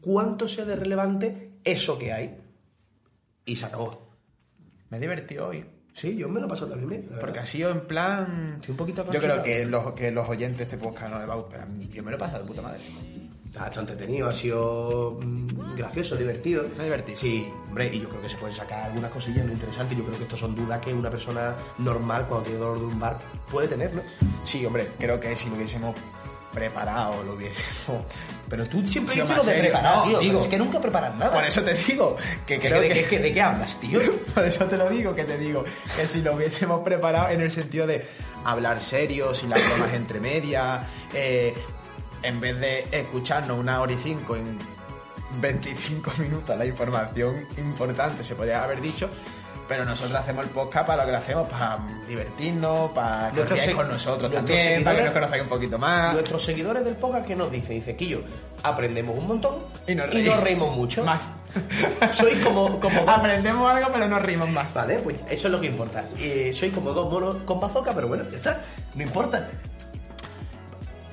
cuánto sea de relevante eso que hay. Y se acabó.
Me he divertido hoy.
Sí, yo me lo he pasado también bien.
Porque ha sido en plan.
Sí, un poquito
Yo creo que los, que los oyentes de este podcast no le va a gustar. Yo me lo he pasado de puta madre.
Está bastante entretenido, ha sido mm, gracioso, divertido.
Me ha divertido.
Sí, hombre, y yo creo que se pueden sacar algunas cosillas muy interesantes. Yo creo que estos son dudas que una persona normal cuando tiene dolor de lumbar puede tener, ¿no?
Sí, hombre, creo que si lo hubiésemos preparado, lo hubiésemos. [LAUGHS]
Pero tú siempre dices lo de preparar,
No,
tío.
digo-
es que nunca preparas nada.
Por eso te digo que
¿Que-
creo
de,
que-
¿De qué hablas, tío? [LAUGHS]
Por eso te lo digo, que te digo que si lo hubiésemos preparado en el sentido de hablar serio, sin las bromas entre medias, eh, en vez de escucharnos una hora y cinco en 25 minutos la información importante se podría haber dicho, pero nosotros hacemos el podcast para lo que lo hacemos, para divertirnos, para que os con nosotros también, para que nos conozcáis un poquito más.
Nuestros seguidores del podcast, ¿qué nos dicen? Dice, Quillo, aprendemos un montón
Y nos reímos.
reímos mucho.
Más. [LAUGHS]
Sois como, como dos
Aprendemos algo, pero nos rimos más.
Vale, pues eso es lo que importa. Eh, soy como dos monos con bazooka, pero bueno, ya está. No importa.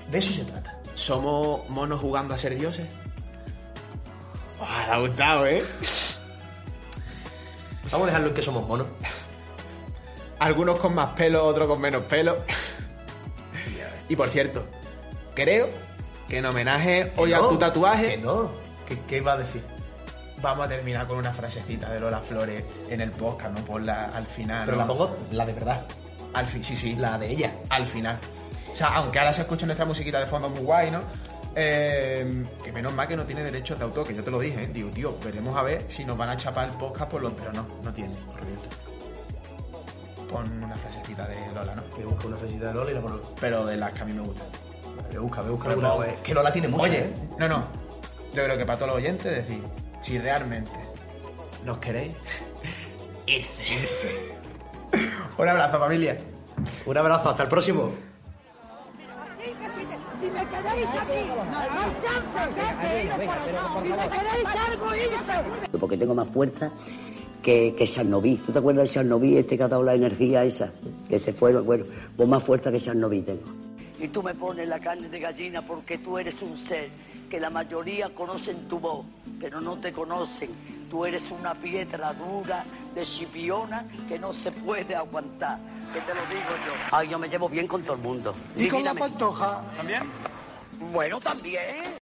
De eso se trata.
¿Somos monos jugando a ser dioses? Te ha gustado, ¿eh?
Vamos a dejarlo en que somos monos.
Algunos con más pelo, otros con menos pelo. Y por cierto, creo que en homenaje hoy a tu tatuaje
Que no. ¿Qué, qué iba a decir?
vamos a terminar con una frasecita de Lola Flores en el podcast, ¿no? Ponla al final.
Pero
¿no?
la pongo la de verdad.
Al fin, sí, sí.
La de ella.
al final. O sea, aunque ahora se escucha nuestra musiquita de fondo muy guay, ¿no? Eh, que menos mal que no tiene derechos de autor, que yo te lo dije, ¿eh? Digo, tío, veremos a ver si nos van a chapar el podcast por los... Pero no, no tiene. Pon una frasecita de Lola, ¿no?
Me busca una fresita de Lola y la pongo.
Pero de las que a mí me gustan.
Me busca, me busca
Pero
alguna.
no,
eh, Que Lola tiene mucho.
Oye,
¿eh?
no, no. Yo creo que para todos los oyentes decir, si realmente nos queréis, [LAUGHS] irse. [LAUGHS] Un abrazo, familia.
Un abrazo, hasta el próximo.
Si me queréis aquí, no hay chance, que ir por Si me queréis algo, irse.
Porque tengo más fuerza que, que Chernobyl. ¿Tú te acuerdas de Chernobyl, este que ha dado la energía esa? Que se fue, bueno, pues más fuerza que Chernobyl tengo. Y tú me pones la carne de gallina porque tú eres un ser que la mayoría conocen tu voz, pero no te conocen. Tú eres una piedra dura de chipiona que no se puede aguantar. Que te lo digo yo. Ay, yo me llevo bien con todo el mundo.
¿Y con la pantoja?
Bueno, también.